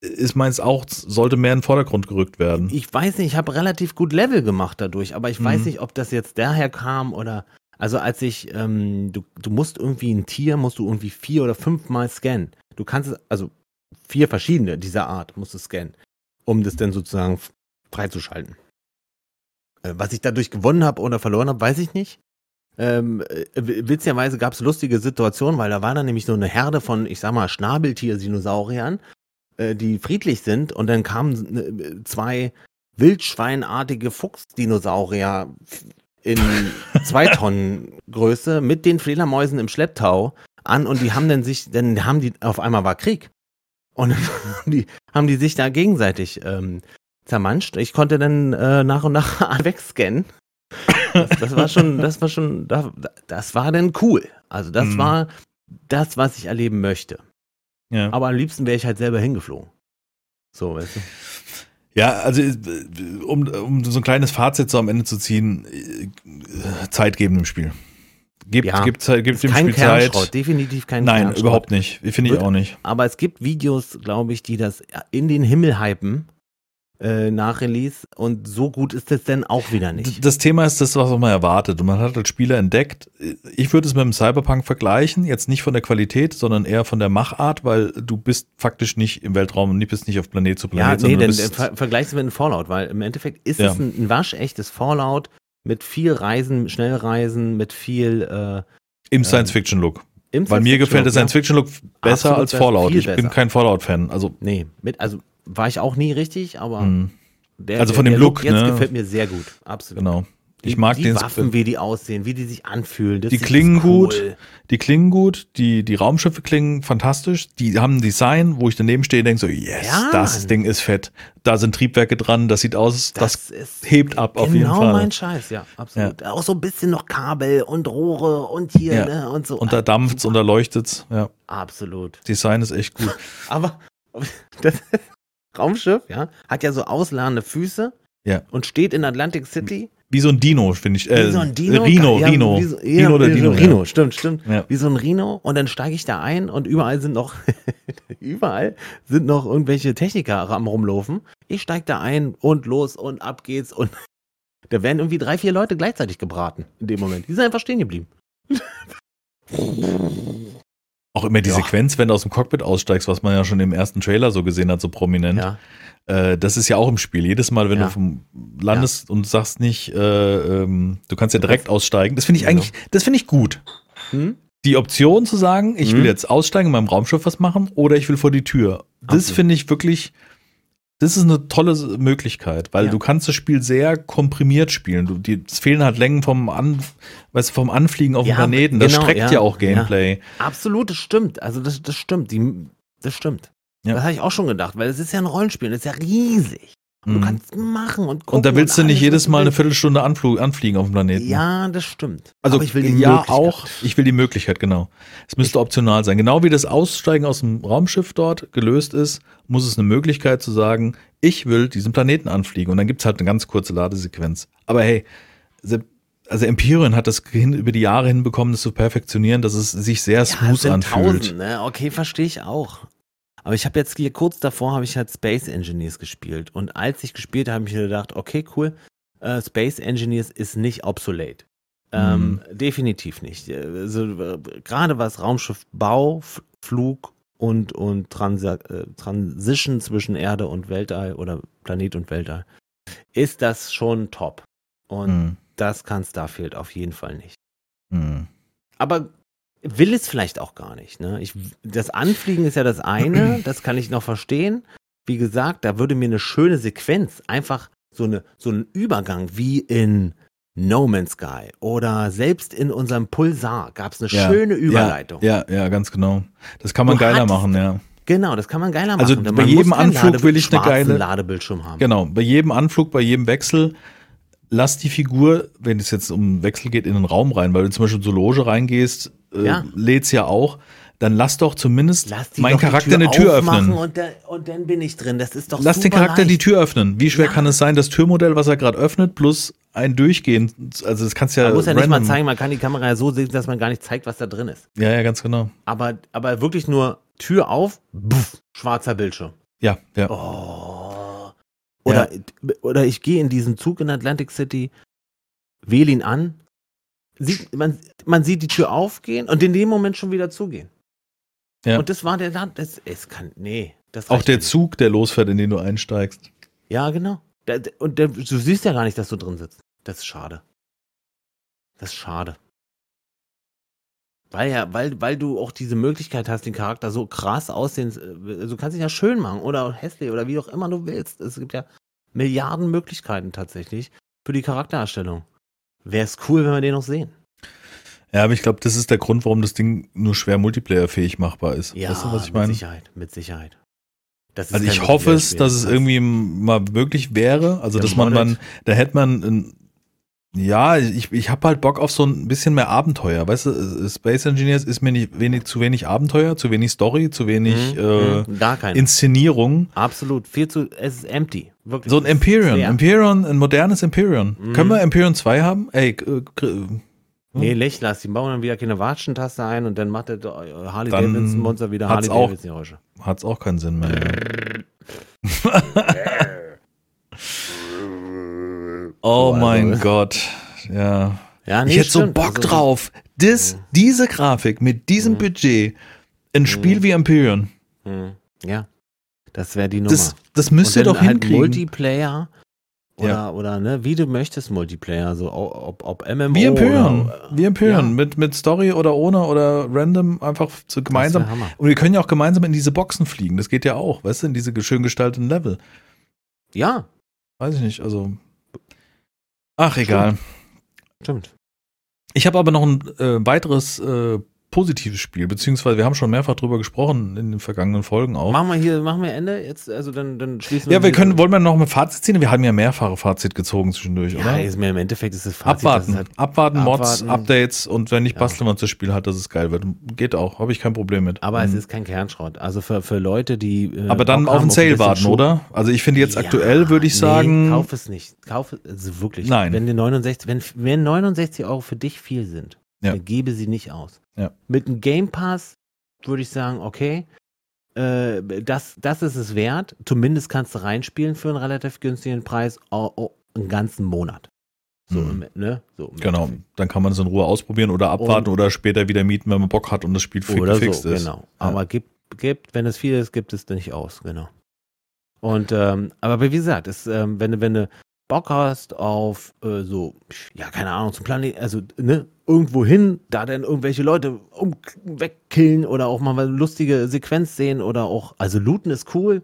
ist meins auch, sollte mehr in den Vordergrund gerückt werden. Ich weiß nicht, ich habe relativ gut Level gemacht dadurch, aber ich weiß Mhm. nicht, ob das jetzt daher kam oder. Also als ich, ähm, du, du musst irgendwie ein Tier, musst du irgendwie vier oder fünfmal scannen. Du kannst es, also vier verschiedene dieser Art musst du scannen, um das dann sozusagen freizuschalten. Äh, was ich dadurch gewonnen habe oder verloren habe, weiß ich nicht. Ähm, äh, witzigerweise gab es lustige Situationen, weil da war dann nämlich so eine Herde von, ich sag mal, Schnabeltier-Dinosauriern, äh, die friedlich sind und dann kamen äh, zwei wildschweinartige Fuchsdinosaurier in zwei Tonnen Größe mit den Fledermäusen im Schlepptau an und die haben dann sich, dann haben die, auf einmal war Krieg. Und haben die, haben die sich da gegenseitig ähm, zermanscht. Ich konnte dann äh, nach und nach wegscannen. Das, das war schon, das war schon, das, das war dann cool. Also das Mhm. war das, was ich erleben möchte. Ja. Aber am liebsten wäre ich halt selber hingeflogen. So, weißt du? Ja, also äh, um, um so ein kleines Fazit so am Ende zu ziehen, äh, Zeit geben im Spiel. Gibt, Ja. gibt, Zeit- gibt dem kein Spiel Zeit. Definitiv kein Nein, Kernschrott. überhaupt nicht. Finde ich Wird- auch nicht. Aber es gibt Videos, glaube ich, die das in den Himmel hypen äh, nach Release und so gut ist es denn auch wieder nicht. Das Thema ist das, was man erwartet. Und man hat als Spieler entdeckt, ich würde es mit dem Cyberpunk vergleichen, jetzt nicht von der Qualität, sondern eher von der Machart, weil du bist faktisch nicht im Weltraum und bist nicht auf Planet zu Ja, Planet, nee, sondern dann du äh, ver vergleichst du mit einem Fallout, weil im Endeffekt ist Ja. es ein, ein waschechtes Fallout mit viel Reisen, Schnellreisen, mit viel äh, im Science-Fiction-Look. im Weil mir gefällt der ja. Science-Fiction-Look besser als Fallout. Ich bin kein Fallout-Fan. Also, Nee, mit, also war ich auch nie richtig, aber mh, der, Also der, von dem der Look, jetzt ne? gefällt mir sehr gut. Absolut. genau. Ich Die- mag die den Waffen, wie die aussehen, wie die sich anfühlen. Das Die klingen cool. gut. Die klingen gut, die, die Raumschiffe klingen fantastisch, die haben ein Design, wo ich daneben stehe und denke so, yes, Ja, das. Ding ist fett. Da sind Triebwerke dran, das sieht aus, das, ist hebt ab auf genau jeden Fall. mein Scheiß, ja, absolut. Auch so ein bisschen noch Kabel und Rohre und hier Ja. ne, und so. und da dampft's und da leuchtet's. Ja, Absolut. Design ist echt gut. Aber das Raumschiff, ja, hat ja so ausladende Füße Ja. und steht in Atlantic City. Wie so ein Dino, finde ich. Äh, Wie so ein Dino. Rino, ja, Rino. Wie so, ja, Rino oder wie Dino. So Rino, stimmt, stimmt. Ja. Wie so ein Rino. Und dann steige ich da ein und überall sind noch, überall sind noch irgendwelche Techniker am rumlaufen. Ich steige da ein und los und ab geht's und da werden irgendwie drei, vier Leute gleichzeitig gebraten in dem Moment. Die sind einfach stehen geblieben. Auch immer die Ja. Sequenz, wenn du aus dem Cockpit aussteigst, was man ja schon im ersten Trailer so gesehen hat, so prominent. Ja. Äh, das ist ja auch im Spiel. Jedes Mal, wenn Ja. du vom landest und sagst nicht, äh, ähm, du kannst ja direkt aussteigen. Das finde ich eigentlich, das finde ich gut. Hm? Die Option zu sagen, ich Mhm. will jetzt aussteigen, in meinem Raumschiff was machen oder ich will vor die Tür. Das finde ich wirklich, das ist eine tolle Möglichkeit, weil Ja. du kannst das Spiel sehr komprimiert spielen. Du, die, es fehlen halt Längen vom, An, weißt, vom Anfliegen auf Ja, Planeten. Das genau, streckt ja, ja, auch Gameplay. Absolut, das stimmt. Also das, das stimmt. Die, das stimmt. Das habe ich auch schon gedacht, weil es ist ja ein Rollenspiel, das ist ja riesig. Und Mhm. Du kannst machen und gucken. Und da willst du nicht jedes du Mal eine. Viertelstunde anflug, anfliegen auf dem Planeten. Ja, das stimmt. Also Aber ich will die ja Möglichkeit. auch, ich will die Möglichkeit, genau. Es müsste optional sein. Genau wie das Aussteigen aus dem Raumschiff dort gelöst ist, muss es eine Möglichkeit zu sagen, ich will diesen Planeten anfliegen. Und dann gibt's halt eine ganz kurze Ladesequenz. Aber hey, also Empyrean hat das hin, über die Jahre hinbekommen, das zu perfektionieren, dass es sich sehr Ja, es smooth sind anfühlt. Tausend, ne? Okay, verstehe ich auch. Aber ich habe jetzt hier kurz davor habe ich halt Space Engineers gespielt und als ich gespielt habe, habe ich mir gedacht, okay, cool, äh, Space Engineers ist nicht obsolete. Ähm, Mhm. Definitiv nicht. Also, äh, gerade was Raumschiffbau, F Flug und, und Transa äh, Transition zwischen Erde und Weltall oder Planet und Weltall, ist das schon top. Und Hm, das kann Starfield auf jeden Fall nicht. hm. Aber will es vielleicht auch gar nicht. Ne? Ich, das Anfliegen ist ja das eine, das kann ich noch verstehen. Wie gesagt, da würde mir eine schöne Sequenz, einfach so, eine, so ein Übergang wie in No Man's Sky oder selbst in unserem Pulsar gab es eine Ja, schöne Überleitung. Ja, ja, ganz genau. Das kann man Du geiler machen, ja. Genau, das kann man geiler machen. Also bei jedem Anflug will ich eine geile- Ladebildschirm haben. Genau, bei jedem Anflug, bei jedem Wechsel, lass die Figur, wenn es jetzt um Wechsel geht, in den Raum rein, weil du zum Beispiel zur Loge reingehst, äh, Ja. lädt's ja auch, dann lass doch zumindest Lass die meinen Charakter die eine Tür öffnen. Und, dann- und dann bin ich drin. Das ist doch Lass den Charakter die leicht. Tür öffnen. Wie schwer Ja. kann es sein, das Türmodell, was er gerade öffnet, plus ein Durchgehen, also das kannst ja Man muss ja nicht mal zeigen, man kann die Kamera ja so sehen, dass man gar nicht zeigt, was da drin ist. Ja, ja, ganz genau. Aber, aber wirklich nur Tür auf, buff, schwarzer Bildschirm. Ja, ja. Oh. Oder, oder ich gehe in diesen Zug in Atlantic City, wähle ihn an, sieht, man, man sieht die Tür aufgehen und in dem Moment schon wieder zugehen. Ja. Und das war der Land, das, es kann, nee. Das Auch der nicht. Zug, der losfährt, in den du einsteigst. Ja, genau. Und der, du siehst ja gar nicht, dass du drin sitzt. Das ist schade. Das ist schade. Weil ja, weil, weil du auch diese Möglichkeit hast, den Charakter so krass aussehen, äh, also du kannst ihn ja schön machen oder hässlich oder wie auch immer du willst. Es gibt ja Milliarden Möglichkeiten tatsächlich für die Charaktererstellung. Wäre es cool, wenn wir den noch sehen. Ja, aber ich glaube, das ist der Grund, warum das Ding nur schwer multiplayerfähig machbar ist. Ja, weißt du, was ich mit meine? Sicherheit, mit Sicherheit. Das ist Also ich hoffe es, dass es irgendwie mal möglich wäre. Also Ja, dass man dann, da hätte man, ein, ja, ich, ich habe halt Bock auf so ein bisschen mehr Abenteuer. Weißt du, Space Engineers ist mir nicht wenig, zu wenig Abenteuer, zu wenig Story, zu wenig Mhm, äh, mhm. Inszenierung. Absolut. Viel zu, es ist empty. Wirklich. So ein Empyrean, leer. Empyrean, ein modernes Empyrean. Mhm. Können wir Empyrean 2 haben? Ey, äh, kr- Nee, Lechlers, die bauen dann wieder keine Watschentaste ein und dann macht der äh, Harley Davidson Monster wieder Harley Davidson Geräusche. hat's auch keinen Sinn mehr. oh So, mein also- Gott. Ja. Ja, nee, ich hätte so. Bock Also, drauf. Das, diese Grafik mit diesem Mhm. Budget, ein Spiel wie Empyrean, hm, Ja, das wäre die Nummer. das, das müsst ihr doch halt hinkriegen. Multiplayer oder, Ja. oder ne, wie du möchtest Multiplayer, so ob, ob MMO Wie Empyrean. oder, Wie Empyrean. Ja. Mit, mit Story oder ohne oder random einfach so gemeinsam. Und wir können ja auch gemeinsam in diese Boxen fliegen. Das geht ja auch, weißt du, in diese schön gestalteten Level. Ja, Weiß ich nicht, also. Ach, egal. stimmt. Ich habe aber noch ein äh, weiteres äh, positives Spiel, beziehungsweise wir haben schon mehrfach drüber gesprochen in den vergangenen Folgen auch. Machen wir hier, machen wir Ende jetzt, also dann, dann schließen wir Ja, wir können, wollen wir noch ein Fazit ziehen? Wir haben ja mehrfache Fazit gezogen zwischendurch, ja, oder? ist mir im Endeffekt ist es Fazit, Abwarten, es halt, abwarten, Mods, abwarten. Updates und wenn nicht, Ja. basteln uns das Spiel halt, dass es geil wird. Geht auch, habe ich kein Problem mit. aber es Mhm. ist kein Kernschrott. Also für, für Leute, die äh, aber dann auf den Sale warten, oder? Also ich finde jetzt Ja, aktuell würde ich nee, sagen, kauf es nicht. Kauf es also wirklich. Nein. Wenn die 69, wenn, wenn 69 Euro für dich viel sind, Ja. dann gebe sie nicht aus. Ja. Mit einem Game Pass würde ich sagen, okay, äh, das, das ist es wert. Zumindest kannst du reinspielen für einen relativ günstigen Preis, oh, oh, einen ganzen Monat. So, Mhm. im, ne? So genau, Endeffekt. dann kann man es in Ruhe ausprobieren oder abwarten Und- oder später wieder mieten, wenn man Bock hat und das Spiel fi- Oder gefixt so, ist. genau. Aber gibt, gibt, wenn es viel ist, gibt es nicht aus, genau. Und ähm, aber wie gesagt, es, ähm, wenn wenn du Bock hast auf äh, so, ja, keine Ahnung, zum Planeten, also ne, irgendwo hin, da dann irgendwelche Leute um, wegkillen oder auch mal eine lustige Sequenz sehen oder auch, also looten ist cool,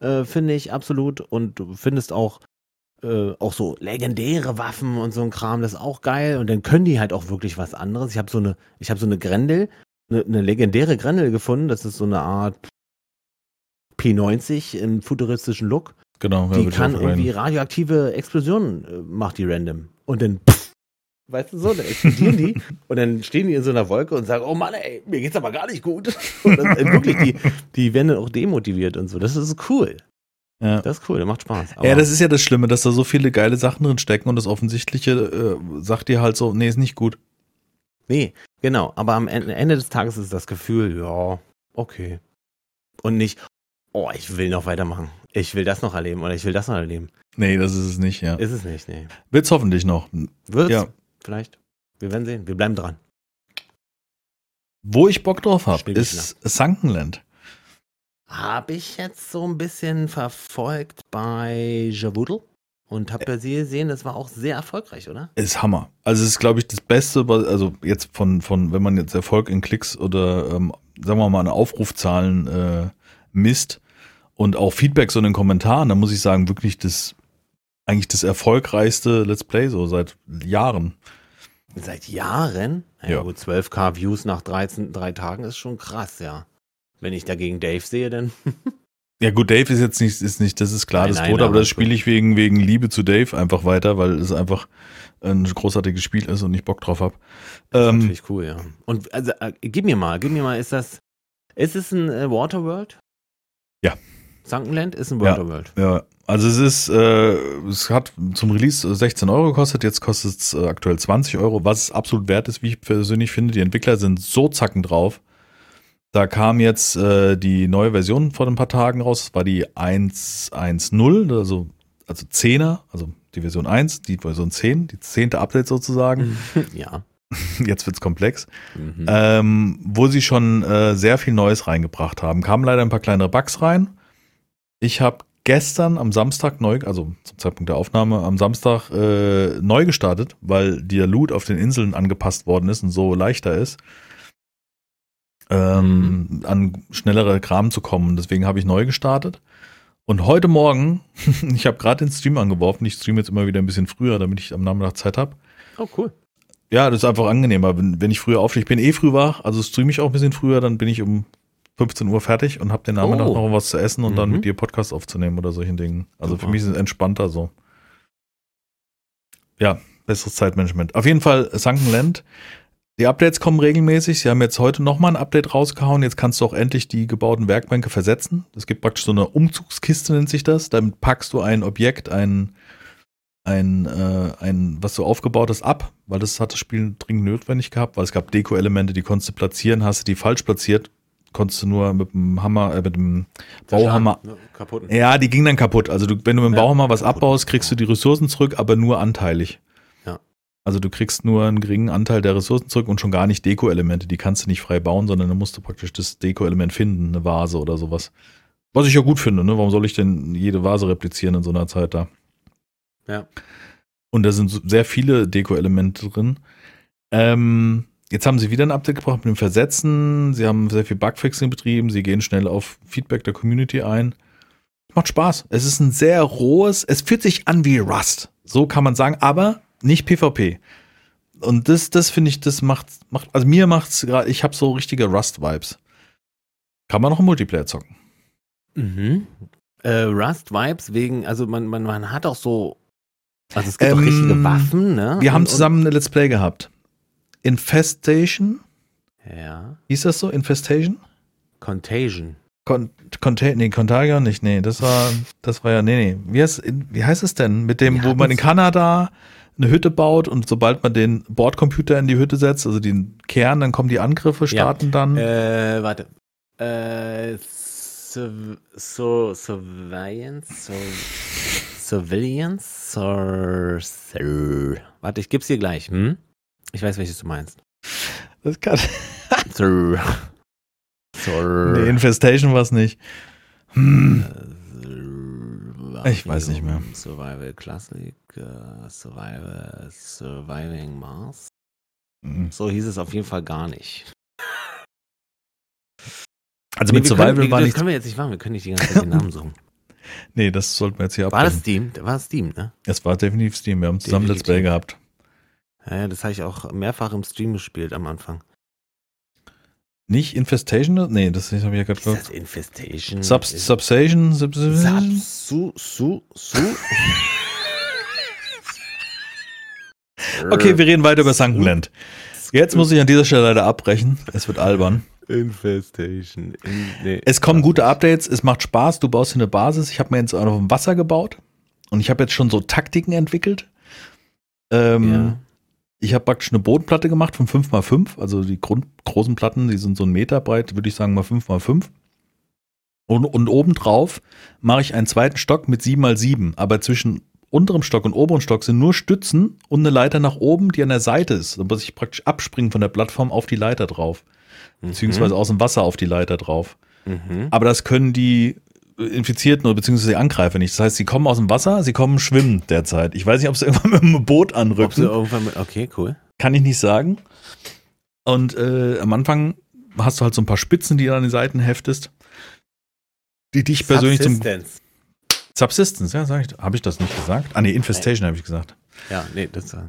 äh, finde ich absolut. Und du findest auch äh, auch so legendäre Waffen und so ein Kram, das ist auch geil. Und dann können die halt auch wirklich was anderes. Ich habe so eine, ich habe so eine Grendel, eine, eine legendäre Grendel gefunden. Das ist so eine Art P90 im futuristischen Look. Genau, Die kann irgendwie radioaktive Explosionen, äh, macht die random. Und dann, pff, weißt du so, dann explodieren die und dann stehen die in so einer Wolke und sagen, oh Mann, ey, mir geht's aber gar nicht gut. Und dann, äh, wirklich, die, die werden dann auch demotiviert und so. Das ist cool. Ja. Das ist cool, das macht Spaß. ja, das ist ja das Schlimme, dass da so viele geile Sachen drin stecken und das Offensichtliche äh, sagt dir halt so, nee, ist nicht gut. Nee, genau. Aber am Ende, Ende des Tages ist das Gefühl, ja, okay. Und nicht, oh, ich will noch weitermachen. Ich will das noch erleben oder ich will das noch erleben. Nee, das ist es nicht, ja. Ist es nicht, nee. Wird's hoffentlich noch. Wird's? Ja. Vielleicht. Wir werden sehen. Wir bleiben dran. Wo ich Bock drauf habe, ist Sunkenland. Habe ich jetzt so ein bisschen verfolgt bei Javoodle und habe bei sie gesehen, das war auch sehr erfolgreich, oder? Ist Hammer. Also es ist, glaube ich, das Beste, also jetzt von, von, wenn man jetzt Erfolg in Klicks oder ähm, sagen wir mal an Aufrufzahlen äh, misst und auch Feedback so in den Kommentaren, dann muss ich sagen, wirklich das eigentlich das erfolgreichste Let's Play so seit Jahren. Seit Jahren? Ja, Ja. gut, 12k Views nach 13, drei Tagen ist schon krass, ja. Wenn ich dagegen Dave sehe, dann. Ja gut, Dave ist jetzt nicht, ist nicht, das ist klar, Nein, das nein, Brot, aber das spiele ich wegen, wegen Liebe zu Dave einfach weiter, weil es einfach ein großartiges Spiel ist und ich Bock drauf habe. Das ist Ähm, natürlich cool, ja. Und also, äh, gib mir mal, gib mir mal, ist das. Ist es ein äh, Waterworld? Ja. Sunkenland ist ein Ja. Waterworld. ja, also es ist, äh, es hat zum Release 16 Euro gekostet, jetzt kostet es äh, aktuell 20 Euro, was es absolut wert ist, wie ich persönlich finde. Die Entwickler sind so zacken drauf. Da kam jetzt äh, die neue Version vor ein paar Tagen raus. Das war die 1.1.0, also, also 10er, also die Version 1, die Version 10, die zehnte Update sozusagen. ja. Jetzt wird's komplex. Mhm. Ähm, wo sie schon äh, sehr viel Neues reingebracht haben. Kamen leider ein paar kleinere Bugs rein. Ich habe gestern am Samstag neu, also zum Zeitpunkt der Aufnahme, am Samstag äh, neu gestartet, weil der Loot auf den Inseln angepasst worden ist und so leichter ist, ähm, an schnellere Kram zu kommen. Deswegen habe ich neu gestartet. Und heute Morgen, ich habe gerade den Stream angeworfen, ich streame jetzt immer wieder ein bisschen früher, damit ich am Nachmittag Zeit habe. oh, cool. Ja, das ist einfach angenehmer, wenn, wenn ich früher aufstehe. Ich bin eh früh wach, also streame ich auch ein bisschen früher, dann bin ich um 15 Uhr fertig und habe den Nachmittag Oh. noch was zu essen und dann Mhm. mit dir Podcast aufzunehmen oder solchen Dingen. Also Super. für mich ist es entspannter so. Ja, besseres Zeitmanagement. Auf jeden Fall Sunkenland. Die Updates kommen regelmäßig. Sie haben jetzt heute nochmal ein Update rausgehauen. Jetzt kannst du auch endlich die gebauten Werkbänke versetzen. Es gibt praktisch so eine Umzugskiste, nennt sich das. Damit packst du ein Objekt, ein, ein, äh, ein, was du aufgebaut hast, ab, weil das hat das Spiel dringend notwendig gehabt, weil es gab Deko-Elemente, die konntest du platzieren, hast du die falsch platziert, konntest du nur mit dem Hammer, äh, mit dem Bauhammer. Ja, kaputt. Ja, die ging dann kaputt. Also du, wenn du mit dem Ja, Bauhammer was kaputt. abbaust, kriegst du die Ressourcen zurück, aber nur anteilig. Ja. Also du kriegst nur einen geringen Anteil der Ressourcen zurück und schon gar nicht Deko-Elemente. Die kannst du nicht frei bauen, sondern dann musst du praktisch das Deko-Element finden, eine Vase oder sowas. Was ich ja gut finde, ne? Warum soll ich denn jede Vase replizieren in so einer Zeit da? Ja. Und da sind sehr viele Deko-Elemente drin. Ähm, jetzt haben sie wieder ein Update gebracht mit dem Versetzen. Sie haben sehr viel Bugfixing betrieben. Sie gehen schnell auf Feedback der Community ein. Macht Spaß. Es ist ein sehr rohes, es fühlt sich an wie Rust. So kann man sagen, aber nicht PvP. Und das, das finde ich, das macht, macht, also mir macht's gerade, ich habe so richtige Rust-Vibes. Kann man noch im Multiplayer zocken. Mhm. Äh, Rust-Vibes wegen, also man, man, man hat auch so, also es gibt Ähm, auch richtige Waffen, ne? Wir haben Und- zusammen eine Let's Play gehabt. Infestation, ja. hieß das so? Infestation? Contagion. Con Contain nee, Contagion nicht, nee, das war, das war ja, nee, nee. Wie heißt, wie heißt es denn? Mit dem, Wir wo man in Kanada eine Hütte baut und sobald man den Bordcomputer in die Hütte setzt, also den Kern, dann kommen die Angriffe, starten dann. Äh, warte. Äh, Sur so, Surveillance? So, Surveillance? Sur Sur warte, ich geb's dir gleich. Hm? Ich weiß, welches du meinst. Das kann, Sur Sur nee, Infestation war es nicht. Hm. Äh, Ich weiß nicht mehr. Survival Classic, äh, Survival, Surviving Mars. Hm. So hieß es auf jeden Fall gar nicht. Also Nee, mit Survival können, war das nichts. können wir jetzt nicht machen, wir können nicht die ganze Zeit den Namen suchen. Nee, das sollten wir jetzt hier War das. Steam? War das Steam, ne? Es war definitiv Steam. Wir haben zusammen Let's Play Definitiv. gehabt. Ja, das habe ich auch mehrfach im Stream gespielt am Anfang. Nicht Infestation? Nee, das habe ich ja gerade gesagt. Infestation? Sub Ist- Substation? Sub Sub, su, su, su. Okay, wir reden weiter über Sunkenland. Jetzt muss ich an dieser Stelle leider abbrechen. Es wird albern. Infestation. In, nee. Es kommen gute Updates, es macht Spaß, du baust hier eine Basis. Ich habe mir jetzt auch noch im Wasser gebaut und ich habe jetzt schon so Taktiken entwickelt. Ähm, Ja. Ich habe praktisch eine Bodenplatte gemacht von 5x5, also die Grund großen Platten, die sind so einen Meter breit, würde ich sagen mal 5x5. Und, und obendrauf mache ich einen zweiten Stock mit 7x7, aber zwischen unterem Stock und oberen Stock sind nur Stützen und eine Leiter nach oben, die an der Seite ist. Da muss ich praktisch abspringen von der Plattform auf die Leiter drauf, beziehungsweise aus dem Wasser auf die Leiter drauf. Mhm. Aber das können die Infizierten oder beziehungsweise Angreifer nicht. Das heißt, sie kommen aus dem Wasser, sie kommen schwimmen derzeit. Ich weiß nicht, ob sie irgendwann mit einem Boot Ob sie anrücken. irgendwann mit, okay, cool. Kann ich nicht sagen. Und äh, am Anfang hast du halt so ein paar Spitzen, die du an den Seiten heftest, die dich persönlich zum Subsistence. Subsistence, ja, sag ich. Habe ich das nicht gesagt? Ah, nee, Infestation habe ich gesagt. Ja, nee, das ja.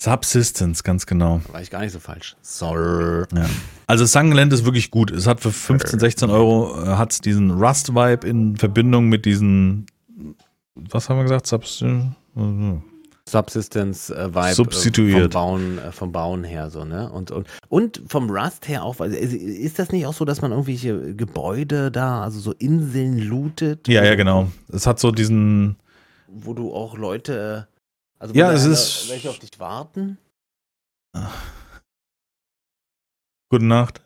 Subsistence, ganz genau. war ich gar nicht so falsch. Sorry. Ja. Also Sunland ist wirklich gut. Es hat für 15, 16 Euro äh, hat's diesen Rust-Vibe in Verbindung mit diesen, was haben wir gesagt? Subsistence? Subsistence äh, Vibe äh, Substituiert. vom Bauen äh, vom Bauen her so ne und und und vom Rust her auch also, ist- ist das nicht auch so dass man irgendwelche Gebäude da also so Inseln lootet Ja, ja, genau. Es hat so diesen, wo du auch Leute also Ja, es ist- welche auf dich warten gute Nacht.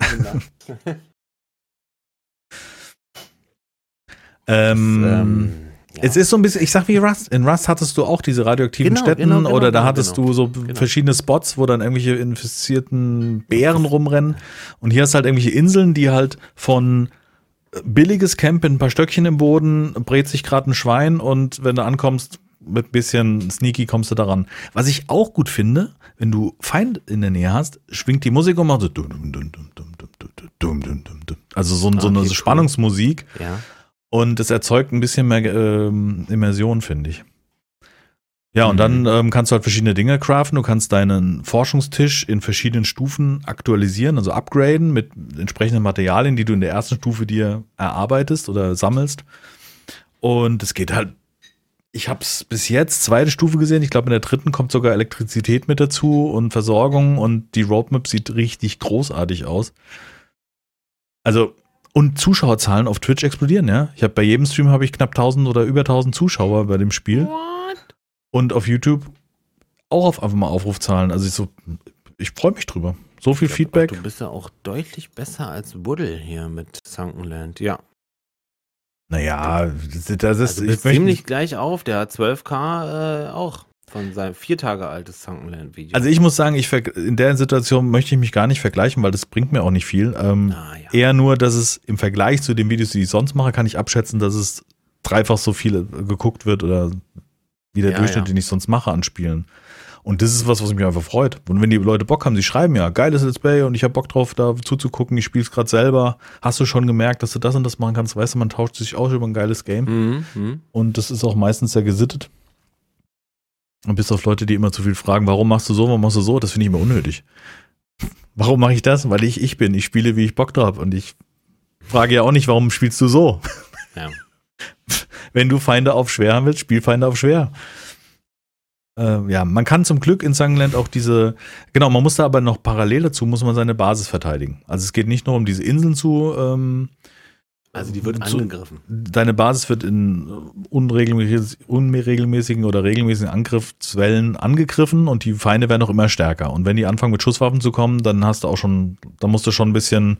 Ähm, ähm, ja. Es ist so ein bisschen, ich sag wie Rust. In Rust hattest du auch diese radioaktiven Genau, Städten genau, genau, oder da genau, hattest genau. du so Genau. verschiedene Spots, wo dann irgendwelche infizierten Bären rumrennen. Und hier hast du halt irgendwelche Inseln, die halt von billiges Campen, ein paar Stöckchen im Boden, brät sich gerade ein Schwein und wenn du ankommst, mit ein bisschen Sneaky kommst du daran. Was ich auch gut finde, wenn du Feind in der Nähe hast, schwingt die Musik und macht so also so, so eine Spannungsmusik. Cool. Ja. Und es erzeugt ein bisschen mehr ähm, Immersion, finde ich. Ja, und dann ähm, kannst du halt verschiedene Dinge craften. Du kannst deinen Forschungstisch in verschiedenen Stufen aktualisieren, also upgraden mit entsprechenden Materialien, die du in der ersten Stufe dir erarbeitest oder sammelst. Und es geht halt ich habe es bis jetzt zweite Stufe gesehen. Ich glaube, in der dritten kommt sogar Elektrizität mit dazu und Versorgung und die Roadmap sieht richtig großartig aus. Also und Zuschauerzahlen auf Twitch explodieren, ja. Ich habe bei jedem Stream habe ich knapp 1000 oder über 1000 Zuschauer bei dem Spiel und auf YouTube auch auf einfach mal Aufrufzahlen. Also ich so ich freue mich drüber. So viel Feedback. du bist ja auch deutlich besser als Buddel hier mit Sunkenland ja Naja, das, ist also ziemlich nicht, gleich auf der hat 12k äh, auch von seinem vier Tage altes Sunkenland Video also ich muss sagen, ich in der Situation möchte ich mich gar nicht vergleichen, weil das bringt mir auch nicht viel. Ähm, ah, ja. Eher nur, dass es im Vergleich zu den Videos, die ich sonst mache, kann ich abschätzen, dass es dreifach so viel geguckt wird oder wie der Ja, Durchschnitt, ja. den ich sonst mache an Spielen. Und das ist was, was mich einfach freut. Und wenn die Leute Bock haben, sie schreiben ja, geiles Let's Play und ich habe Bock drauf, da zuzugucken, ich spiele es gerade selber. Hast du schon gemerkt, dass du das und das machen kannst? Weißt du, man tauscht sich aus über ein geiles Game. Mhm, mhm. Und das ist auch meistens sehr gesittet. Und bis auf Leute, die immer zu viel fragen, warum machst du so, warum machst du so, das finde ich immer unnötig. Warum mache ich das? Weil ich ich bin. Ich spiele, wie ich Bock drauf habe. Und ich frage ja auch nicht, warum spielst du so? Ja. Wenn du Feinde auf schwer haben willst, spiel Feinde auf schwer. Äh, ja, man kann zum Glück in Sunland auch diese, genau, man muss da aber noch parallel dazu, muss man seine Basis verteidigen. Also es geht nicht nur um diese Inseln zu, ähm, also die wird zu, angegriffen deine Basis wird in unregelmäßig, unregelmäßigen oder regelmäßigen Angriffswellen angegriffen und die Feinde werden auch immer stärker. Und wenn die anfangen mit Schusswaffen zu kommen, dann hast du auch schon, dann musst du schon ein bisschen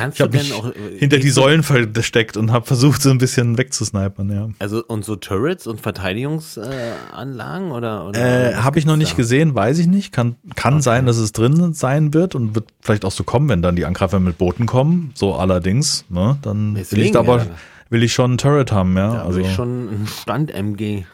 kannst Ich habe mich auch äh, hinter die Säulen versteckt und habe versucht, so ein bisschen wegzusnipern, ja. also und so Turrets und Verteidigungsanlagen oder, oder Äh, habe ich noch nicht da? gesehen, weiß ich nicht. Kann, kann Okay. sein, dass es drin sein wird und wird vielleicht auch so kommen, wenn dann die Angreifer mit Booten kommen. So allerdings, ne? Dann will ich Deswegen, aber, ja. will ich schon ein Turret haben, ja. Da also, will ich schon ein Stand-MG.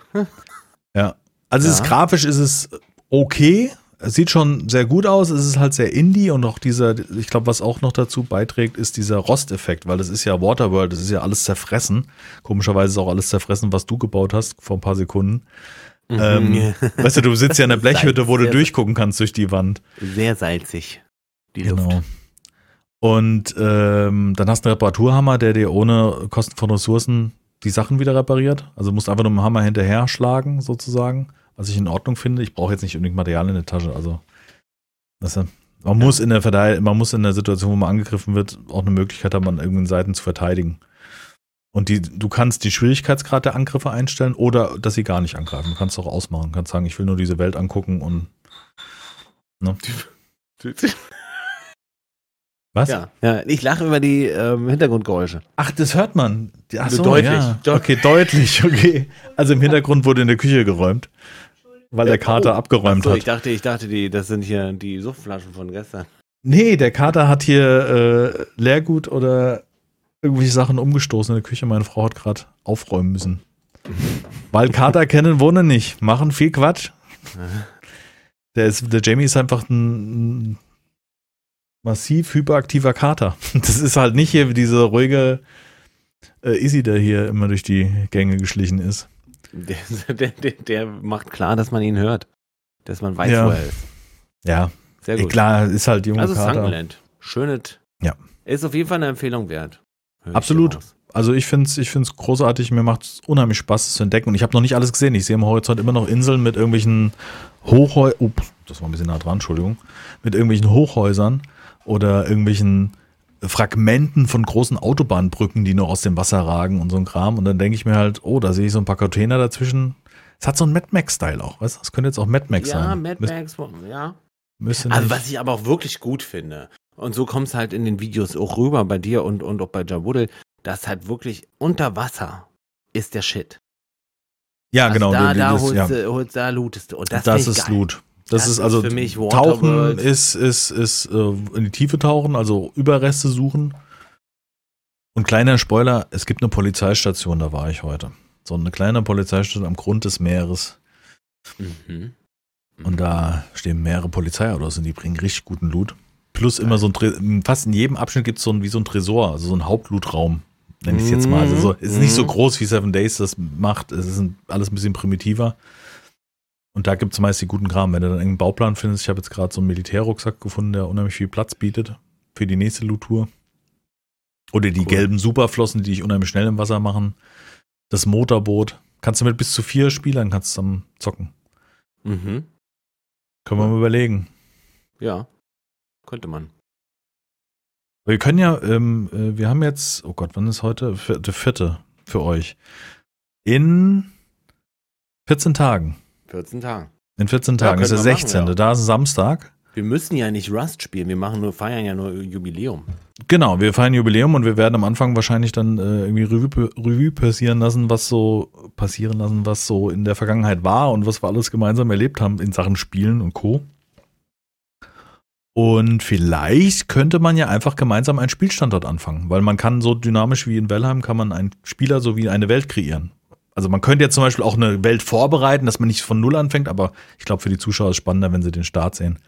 ja. Also es ist Ja. grafisch ist es okay. Es sieht schon sehr gut aus. Es ist halt sehr indie und auch dieser, ich glaube, was auch noch dazu beiträgt, ist dieser Rosteffekt, weil das ist ja Waterworld, das ist ja alles zerfressen. Komischerweise ist auch alles zerfressen, was du gebaut hast vor ein paar Sekunden. Ähm, Mhm. weißt du, du sitzt ja in einer Blechhütte, wo du durchgucken kannst durch die Wand. Sehr salzig, die Genau. Luft. Und ähm, dann hast du einen Reparaturhammer, der dir ohne Kosten von Ressourcen die Sachen wieder repariert. Also du musst einfach nur mit dem Hammer hinterher schlagen, sozusagen. Was ich in Ordnung finde. Ich brauche jetzt nicht unbedingt Material in der Tasche. Also weißt du, man muss in der Verteil man muss in der Situation, wo man angegriffen wird, auch eine Möglichkeit haben, an irgendeinen Seiten zu verteidigen. Und die, du kannst die Schwierigkeitsgrad der Angriffe einstellen oder dass sie gar nicht angreifen. Du kannst auch ausmachen. Du kannst sagen, ich will nur diese Welt angucken und ne? Was? Ja, ja, ich lache über die ähm, Hintergrundgeräusche. Ach, das hört man. Ach so, Deutlich. Ja. Okay, deutlich, okay. Also im Hintergrund wurde in der Küche geräumt, weil der Kater abgeräumt Achso, ich hat. dachte, ich dachte, die, das sind hier die Suftflaschen von gestern. Nee, der Kater hat hier äh, Leergut oder irgendwelche Sachen umgestoßen in der Küche. Meine Frau hat gerade aufräumen müssen. Weil Kater kennen wohnen nicht, machen viel Quatsch. Der, ist, der Jamie ist einfach ein, ein massiv hyperaktiver Kater. Das ist halt nicht hier diese ruhige äh, Easy, der hier immer durch die Gänge geschlichen ist. Der, der, der, macht klar, dass man ihn hört. Dass man weiß, Ja. wo er ist. Ja, Sehr eh, gut. klar, ist halt junger also. Sunderland. Schönes. Ja. Ist auf jeden Fall eine Empfehlung wert. Absolut. Also ich finde es ich find's großartig, mir macht es unheimlich Spaß, es zu entdecken. Und ich habe noch nicht alles gesehen. Ich sehe am Horizont immer noch Inseln mit irgendwelchen Hochhäusern. Oh, das war ein bisschen nah dran, Entschuldigung. Mit irgendwelchen Hochhäusern oder irgendwelchen Fragmenten von großen Autobahnbrücken, die noch aus dem Wasser ragen und so ein Kram. Und dann denke ich mir halt, oh, da sehe ich so ein paar Container dazwischen. Es hat so einen Mad Max-Style auch, weißt du? Das könnte jetzt auch Mad Max Ja, sein. Mad Müs- Max, ja. Müsste Also was ich aber auch wirklich gut finde, und so kommt es halt in den Videos auch rüber bei dir und, und auch bei Jabudel, dass halt wirklich unter Wasser ist der Shit. ja, Also genau. Da, da, das, holst, ja. du, holst, da lootest du. Und das, Das, ist geil. Loot. Das, Das ist also für mich Tauchen ist, ist, ist äh, in die Tiefe tauchen, also Überreste suchen. Und kleiner Spoiler, es gibt eine Polizeistation, da war ich heute. So eine kleine Polizeistation am Grund des Meeres. Mhm. Und da stehen mehrere Polizeiautos und die bringen richtig guten Loot. Plus immer so ein, Tre- fast in jedem Abschnitt gibt es so ein, wie so ein Tresor, also so ein Hauptlootraum, nenne ich es jetzt mal. Also so, ist nicht so Mhm. groß wie Seven Days das macht, es ist ein, alles ein bisschen primitiver. Und da gibt es meist die guten Kram. Wenn du dann einen Bauplan findest, ich habe jetzt gerade so einen Militärrucksack gefunden, der unheimlich viel Platz bietet für die nächste Loot-Tour. Oder die Cool. gelben Superflossen, die dich unheimlich schnell im Wasser machen. Das Motorboot. Kannst du mit bis zu vier Spielern kannst du dann zocken. Mhm. Können wir mal überlegen. Ja, könnte man. Wir können ja, ähm, äh, wir haben jetzt, oh Gott, wann ist heute? Der vierte für euch. In 14 Tagen. 14 Tage. In 14 Ja, Tagen ist der könnten wir machen, 16. ja. Da ist Samstag. Wir müssen ja nicht Rust spielen, wir machen nur, feiern ja nur Jubiläum. Genau, wir feiern Jubiläum und wir werden am Anfang wahrscheinlich dann äh, irgendwie Revue, Revue passieren lassen, was so passieren lassen, was so in der Vergangenheit war und was wir alles gemeinsam erlebt haben in Sachen Spielen und Co. Und vielleicht könnte man ja einfach gemeinsam einen Spielstandort anfangen, weil man kann so dynamisch wie in Valheim kann man einen Spieler sowie eine Welt kreieren. Also man könnte jetzt zum Beispiel auch eine Welt vorbereiten, dass man nicht von Null anfängt, aber ich glaube für die Zuschauer ist es spannender, wenn sie den Start sehen.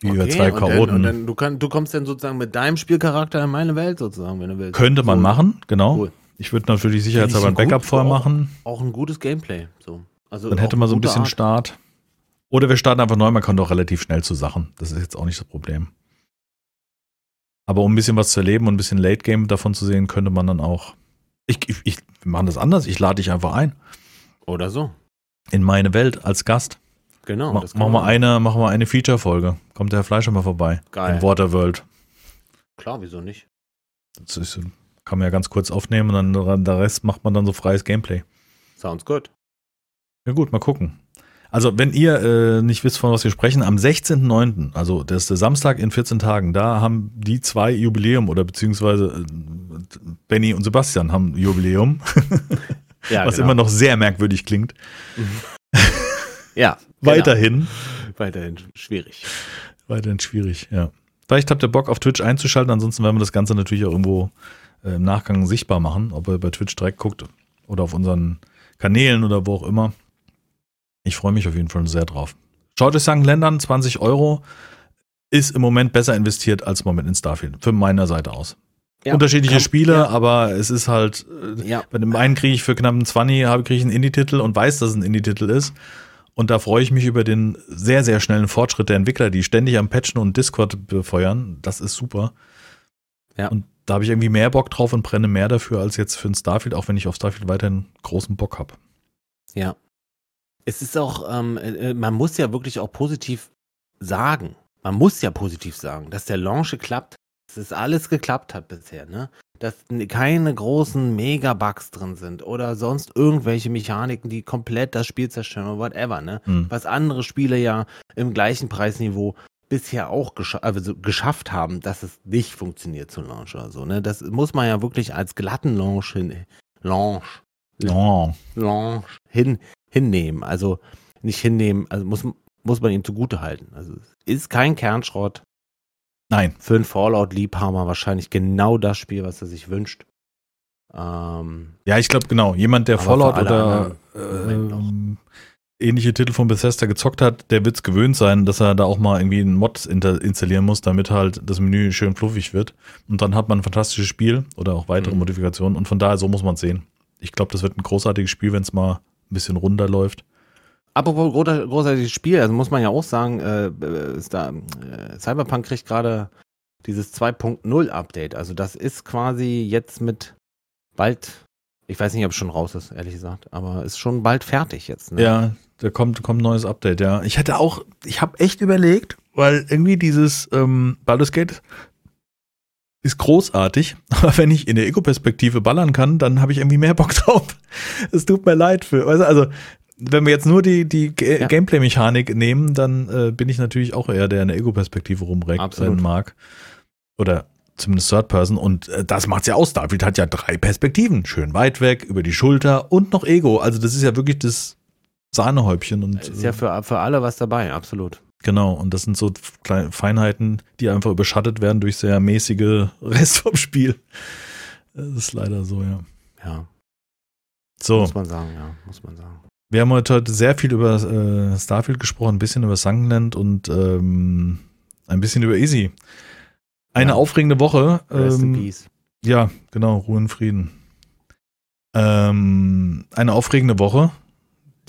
Wie über zwei und dann, Chaoten. und dann, du, kann, du kommst dann sozusagen mit deinem Spielcharakter in meine Welt sozusagen, wenn du willst. Könnte man So, machen, genau. Cool. Ich würde natürlich sicherheitshalber ein Backup vorher auch. machen. Auch ein gutes Gameplay. So. Also Dann hätte man so ein bisschen Art. Start. Oder wir starten einfach neu, man kommt auch relativ schnell zu Sachen. Das ist jetzt auch nicht das Problem. Aber um ein bisschen was zu erleben und ein bisschen Late Game davon zu sehen, könnte man dann auch. Ich, ich, ich wir machen das anders. Ich lade dich einfach ein Oder so. in meine Welt als Gast. Genau. Ma machen, wir eine, machen wir eine Feature-Folge. Kommt der Herr Fleischer mal vorbei. Geil. In Waterworld. Klar, wieso nicht? Das ist, kann man ja ganz kurz aufnehmen und dann der Rest macht man dann so freies Gameplay. Sounds good. Ja gut, mal gucken. Also wenn ihr äh, nicht wisst, von was wir sprechen, am 16.09., also das ist der Samstag in 14 Tagen, da haben die zwei Jubiläum oder beziehungsweise äh, Benny und Sebastian haben Jubiläum, Ja, was genau. immer noch sehr merkwürdig klingt. Ja. genau. Weiterhin, Weiterhin schwierig. weiterhin schwierig, ja. Vielleicht habt ihr Bock auf Twitch einzuschalten, ansonsten werden wir das Ganze natürlich auch irgendwo äh, im Nachgang sichtbar machen, ob ihr bei Twitch direkt guckt oder auf unseren Kanälen oder wo auch immer. Ich freue mich auf jeden Fall sehr drauf. Schaut euch St. Ländern, 20 Euro ist im Moment besser investiert als im Moment in Starfield, von meiner Seite aus. Ja, Unterschiedliche kann- Spiele, ja. aber es ist halt, äh, Ja. bei dem einen kriege ich für knapp einen 20, habe kriege ich einen Indie-Titel und weiß, dass es ein Indie-Titel ist. Und da freue ich mich über den sehr, sehr schnellen Fortschritt der Entwickler, die ständig am Patchen und Discord befeuern. Das ist super. Ja. Und da habe ich irgendwie mehr Bock drauf und brenne mehr dafür als jetzt für ein Starfield, auch wenn ich auf Starfield weiterhin großen Bock habe. Ja. Es ist auch, ähm, äh, man muss ja wirklich auch positiv sagen. Man muss ja positiv sagen, dass der Launch geklappt, dass es alles geklappt hat bisher, ne? Dass keine großen Mega-Bugs drin sind oder sonst irgendwelche Mechaniken, die komplett das Spiel zerstören oder whatever, ne? Hm. Was andere Spiele ja im gleichen Preisniveau bisher auch gescha also geschafft haben, dass es nicht funktioniert zum Launch oder so, ne? Das muss man ja wirklich als glatten Launch hin, Launch, Oh. Launch hin, hinnehmen. Also nicht hinnehmen, also muss, muss man ihm zugute halten. Also es ist kein Kernschrott. Nein. Für einen Fallout-Liebhaber wahrscheinlich genau das Spiel, was er sich wünscht. Ähm, Ja, ich glaube genau. Jemand, der Fallout oder anderen Moment ähm, ähnliche Titel von Bethesda gezockt hat, der wird es gewöhnt sein, dass er da auch mal irgendwie einen Mod installieren muss, damit halt das Menü schön fluffig wird. Und dann hat man ein fantastisches Spiel oder auch weitere mhm. Modifikationen. Und von daher, so muss man es sehen. Ich glaube, das wird ein großartiges Spiel, wenn es mal ein bisschen runter läuft. Apropos großartiges Spiel, also muss man ja auch sagen, äh, ist da, äh, Cyberpunk kriegt gerade dieses 2.0 Update. Also das ist quasi jetzt mit bald, ich weiß nicht, ob es schon raus ist, ehrlich gesagt, aber ist schon bald fertig jetzt. Ne? Ja, da kommt, kommt ein neues Update, ja. Ich hätte auch, ich habe echt überlegt, weil irgendwie dieses ähm, Baldur's Gate ist großartig, aber wenn ich in der Ego-Perspektive ballern kann, dann habe ich irgendwie mehr Bock drauf. Es tut mir leid für, also wenn wir jetzt nur die, die ja. Gameplay-Mechanik nehmen, dann äh, bin ich natürlich auch eher der in der Ego-Perspektive rumreckt sein mag. Oder zumindest Third Person. Und äh, das macht's ja aus. David hat ja drei Perspektiven. Schön weit weg, über die Schulter und noch Ego. Also das ist ja wirklich das Sahnehäubchen. Und, ist ja für, für alle was dabei, absolut. Genau, und das sind so kleine Feinheiten, die einfach überschattet werden durch sehr mäßige Rest vom Spiel. Das ist leider so, ja. Ja. So. Muss man sagen, ja, muss man sagen. Wir haben heute sehr viel über äh, Starfield gesprochen, ein bisschen über Sunland und ähm, ein bisschen über Easy. Eine ja. aufregende Woche. Rest ähm, in peace. Ja, genau, Ruhe und Frieden. Ähm, eine aufregende Woche,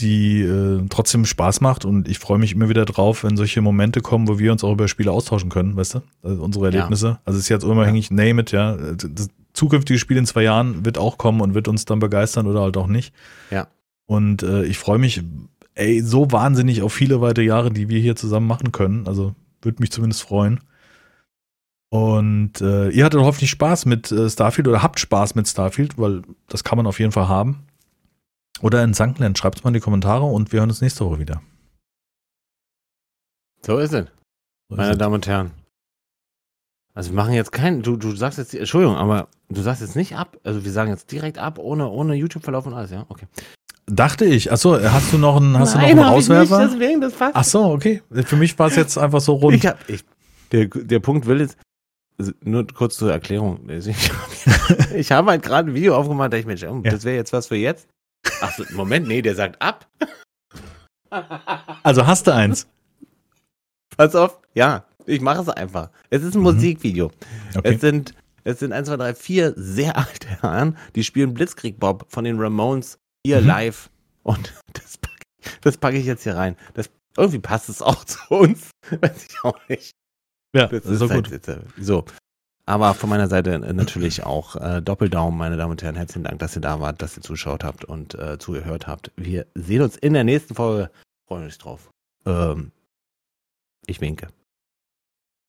die äh, trotzdem Spaß macht und ich freue mich immer wieder drauf, wenn solche Momente kommen, wo wir uns auch über Spiele austauschen können, weißt du? Also unsere Erlebnisse. Ja. Also es ist jetzt unabhängig, ja. name it, ja. Das zukünftige Spiel in zwei Jahren wird auch kommen und wird uns dann begeistern oder halt auch nicht. Ja. Und äh, ich freue mich, ey, so wahnsinnig auf viele weitere Jahre, die wir hier zusammen machen können. Also würde mich zumindest freuen. Und äh, ihr hattet hoffentlich Spaß mit äh, Starfield oder habt Spaß mit Starfield, weil das kann man auf jeden Fall haben. Oder in Sankland, schreibt es mal in die Kommentare und wir hören uns nächste Woche wieder. So ist es. So meine ist Damen und Herren. Also wir machen jetzt keinen, du, du sagst jetzt, Entschuldigung, aber du sagst jetzt nicht ab, also wir sagen jetzt direkt ab, ohne, ohne YouTube-Verlauf und alles, ja? Okay. Dachte ich. Achso, hast du noch einen, hast Nein, du noch einen Auswerfer? Nicht, deswegen, das passt. Achso, okay. Für mich war es jetzt einfach so rund. Ich hab, ich, der, der Punkt will jetzt, also nur kurz zur Erklärung. Ich, habe halt gerade ein Video aufgemacht, da ich mir, oh, das wäre jetzt was für jetzt. Achso, Moment, nee, der sagt ab. Also hast du eins? Pass auf, ja, ich mache es einfach. Es ist ein mhm. Musikvideo. Okay. Es sind es sind 1, 2, 3, 4 sehr alte Herren, die spielen Blitzkrieg Bob von den Ramones hier mhm. live. Und das packe das pack ich jetzt hier rein. Das, irgendwie passt es auch zu uns. Weiß ich auch nicht. Ja, das, das ist so halt gut. Äh, so. Aber von meiner Seite äh, natürlich auch äh, Doppeldaumen, meine Damen und Herren. Herzlichen Dank, dass ihr da wart, dass ihr zuschaut habt und äh, zugehört habt. Wir sehen uns in der nächsten Folge. Freuen uns drauf. Ähm, ich winke.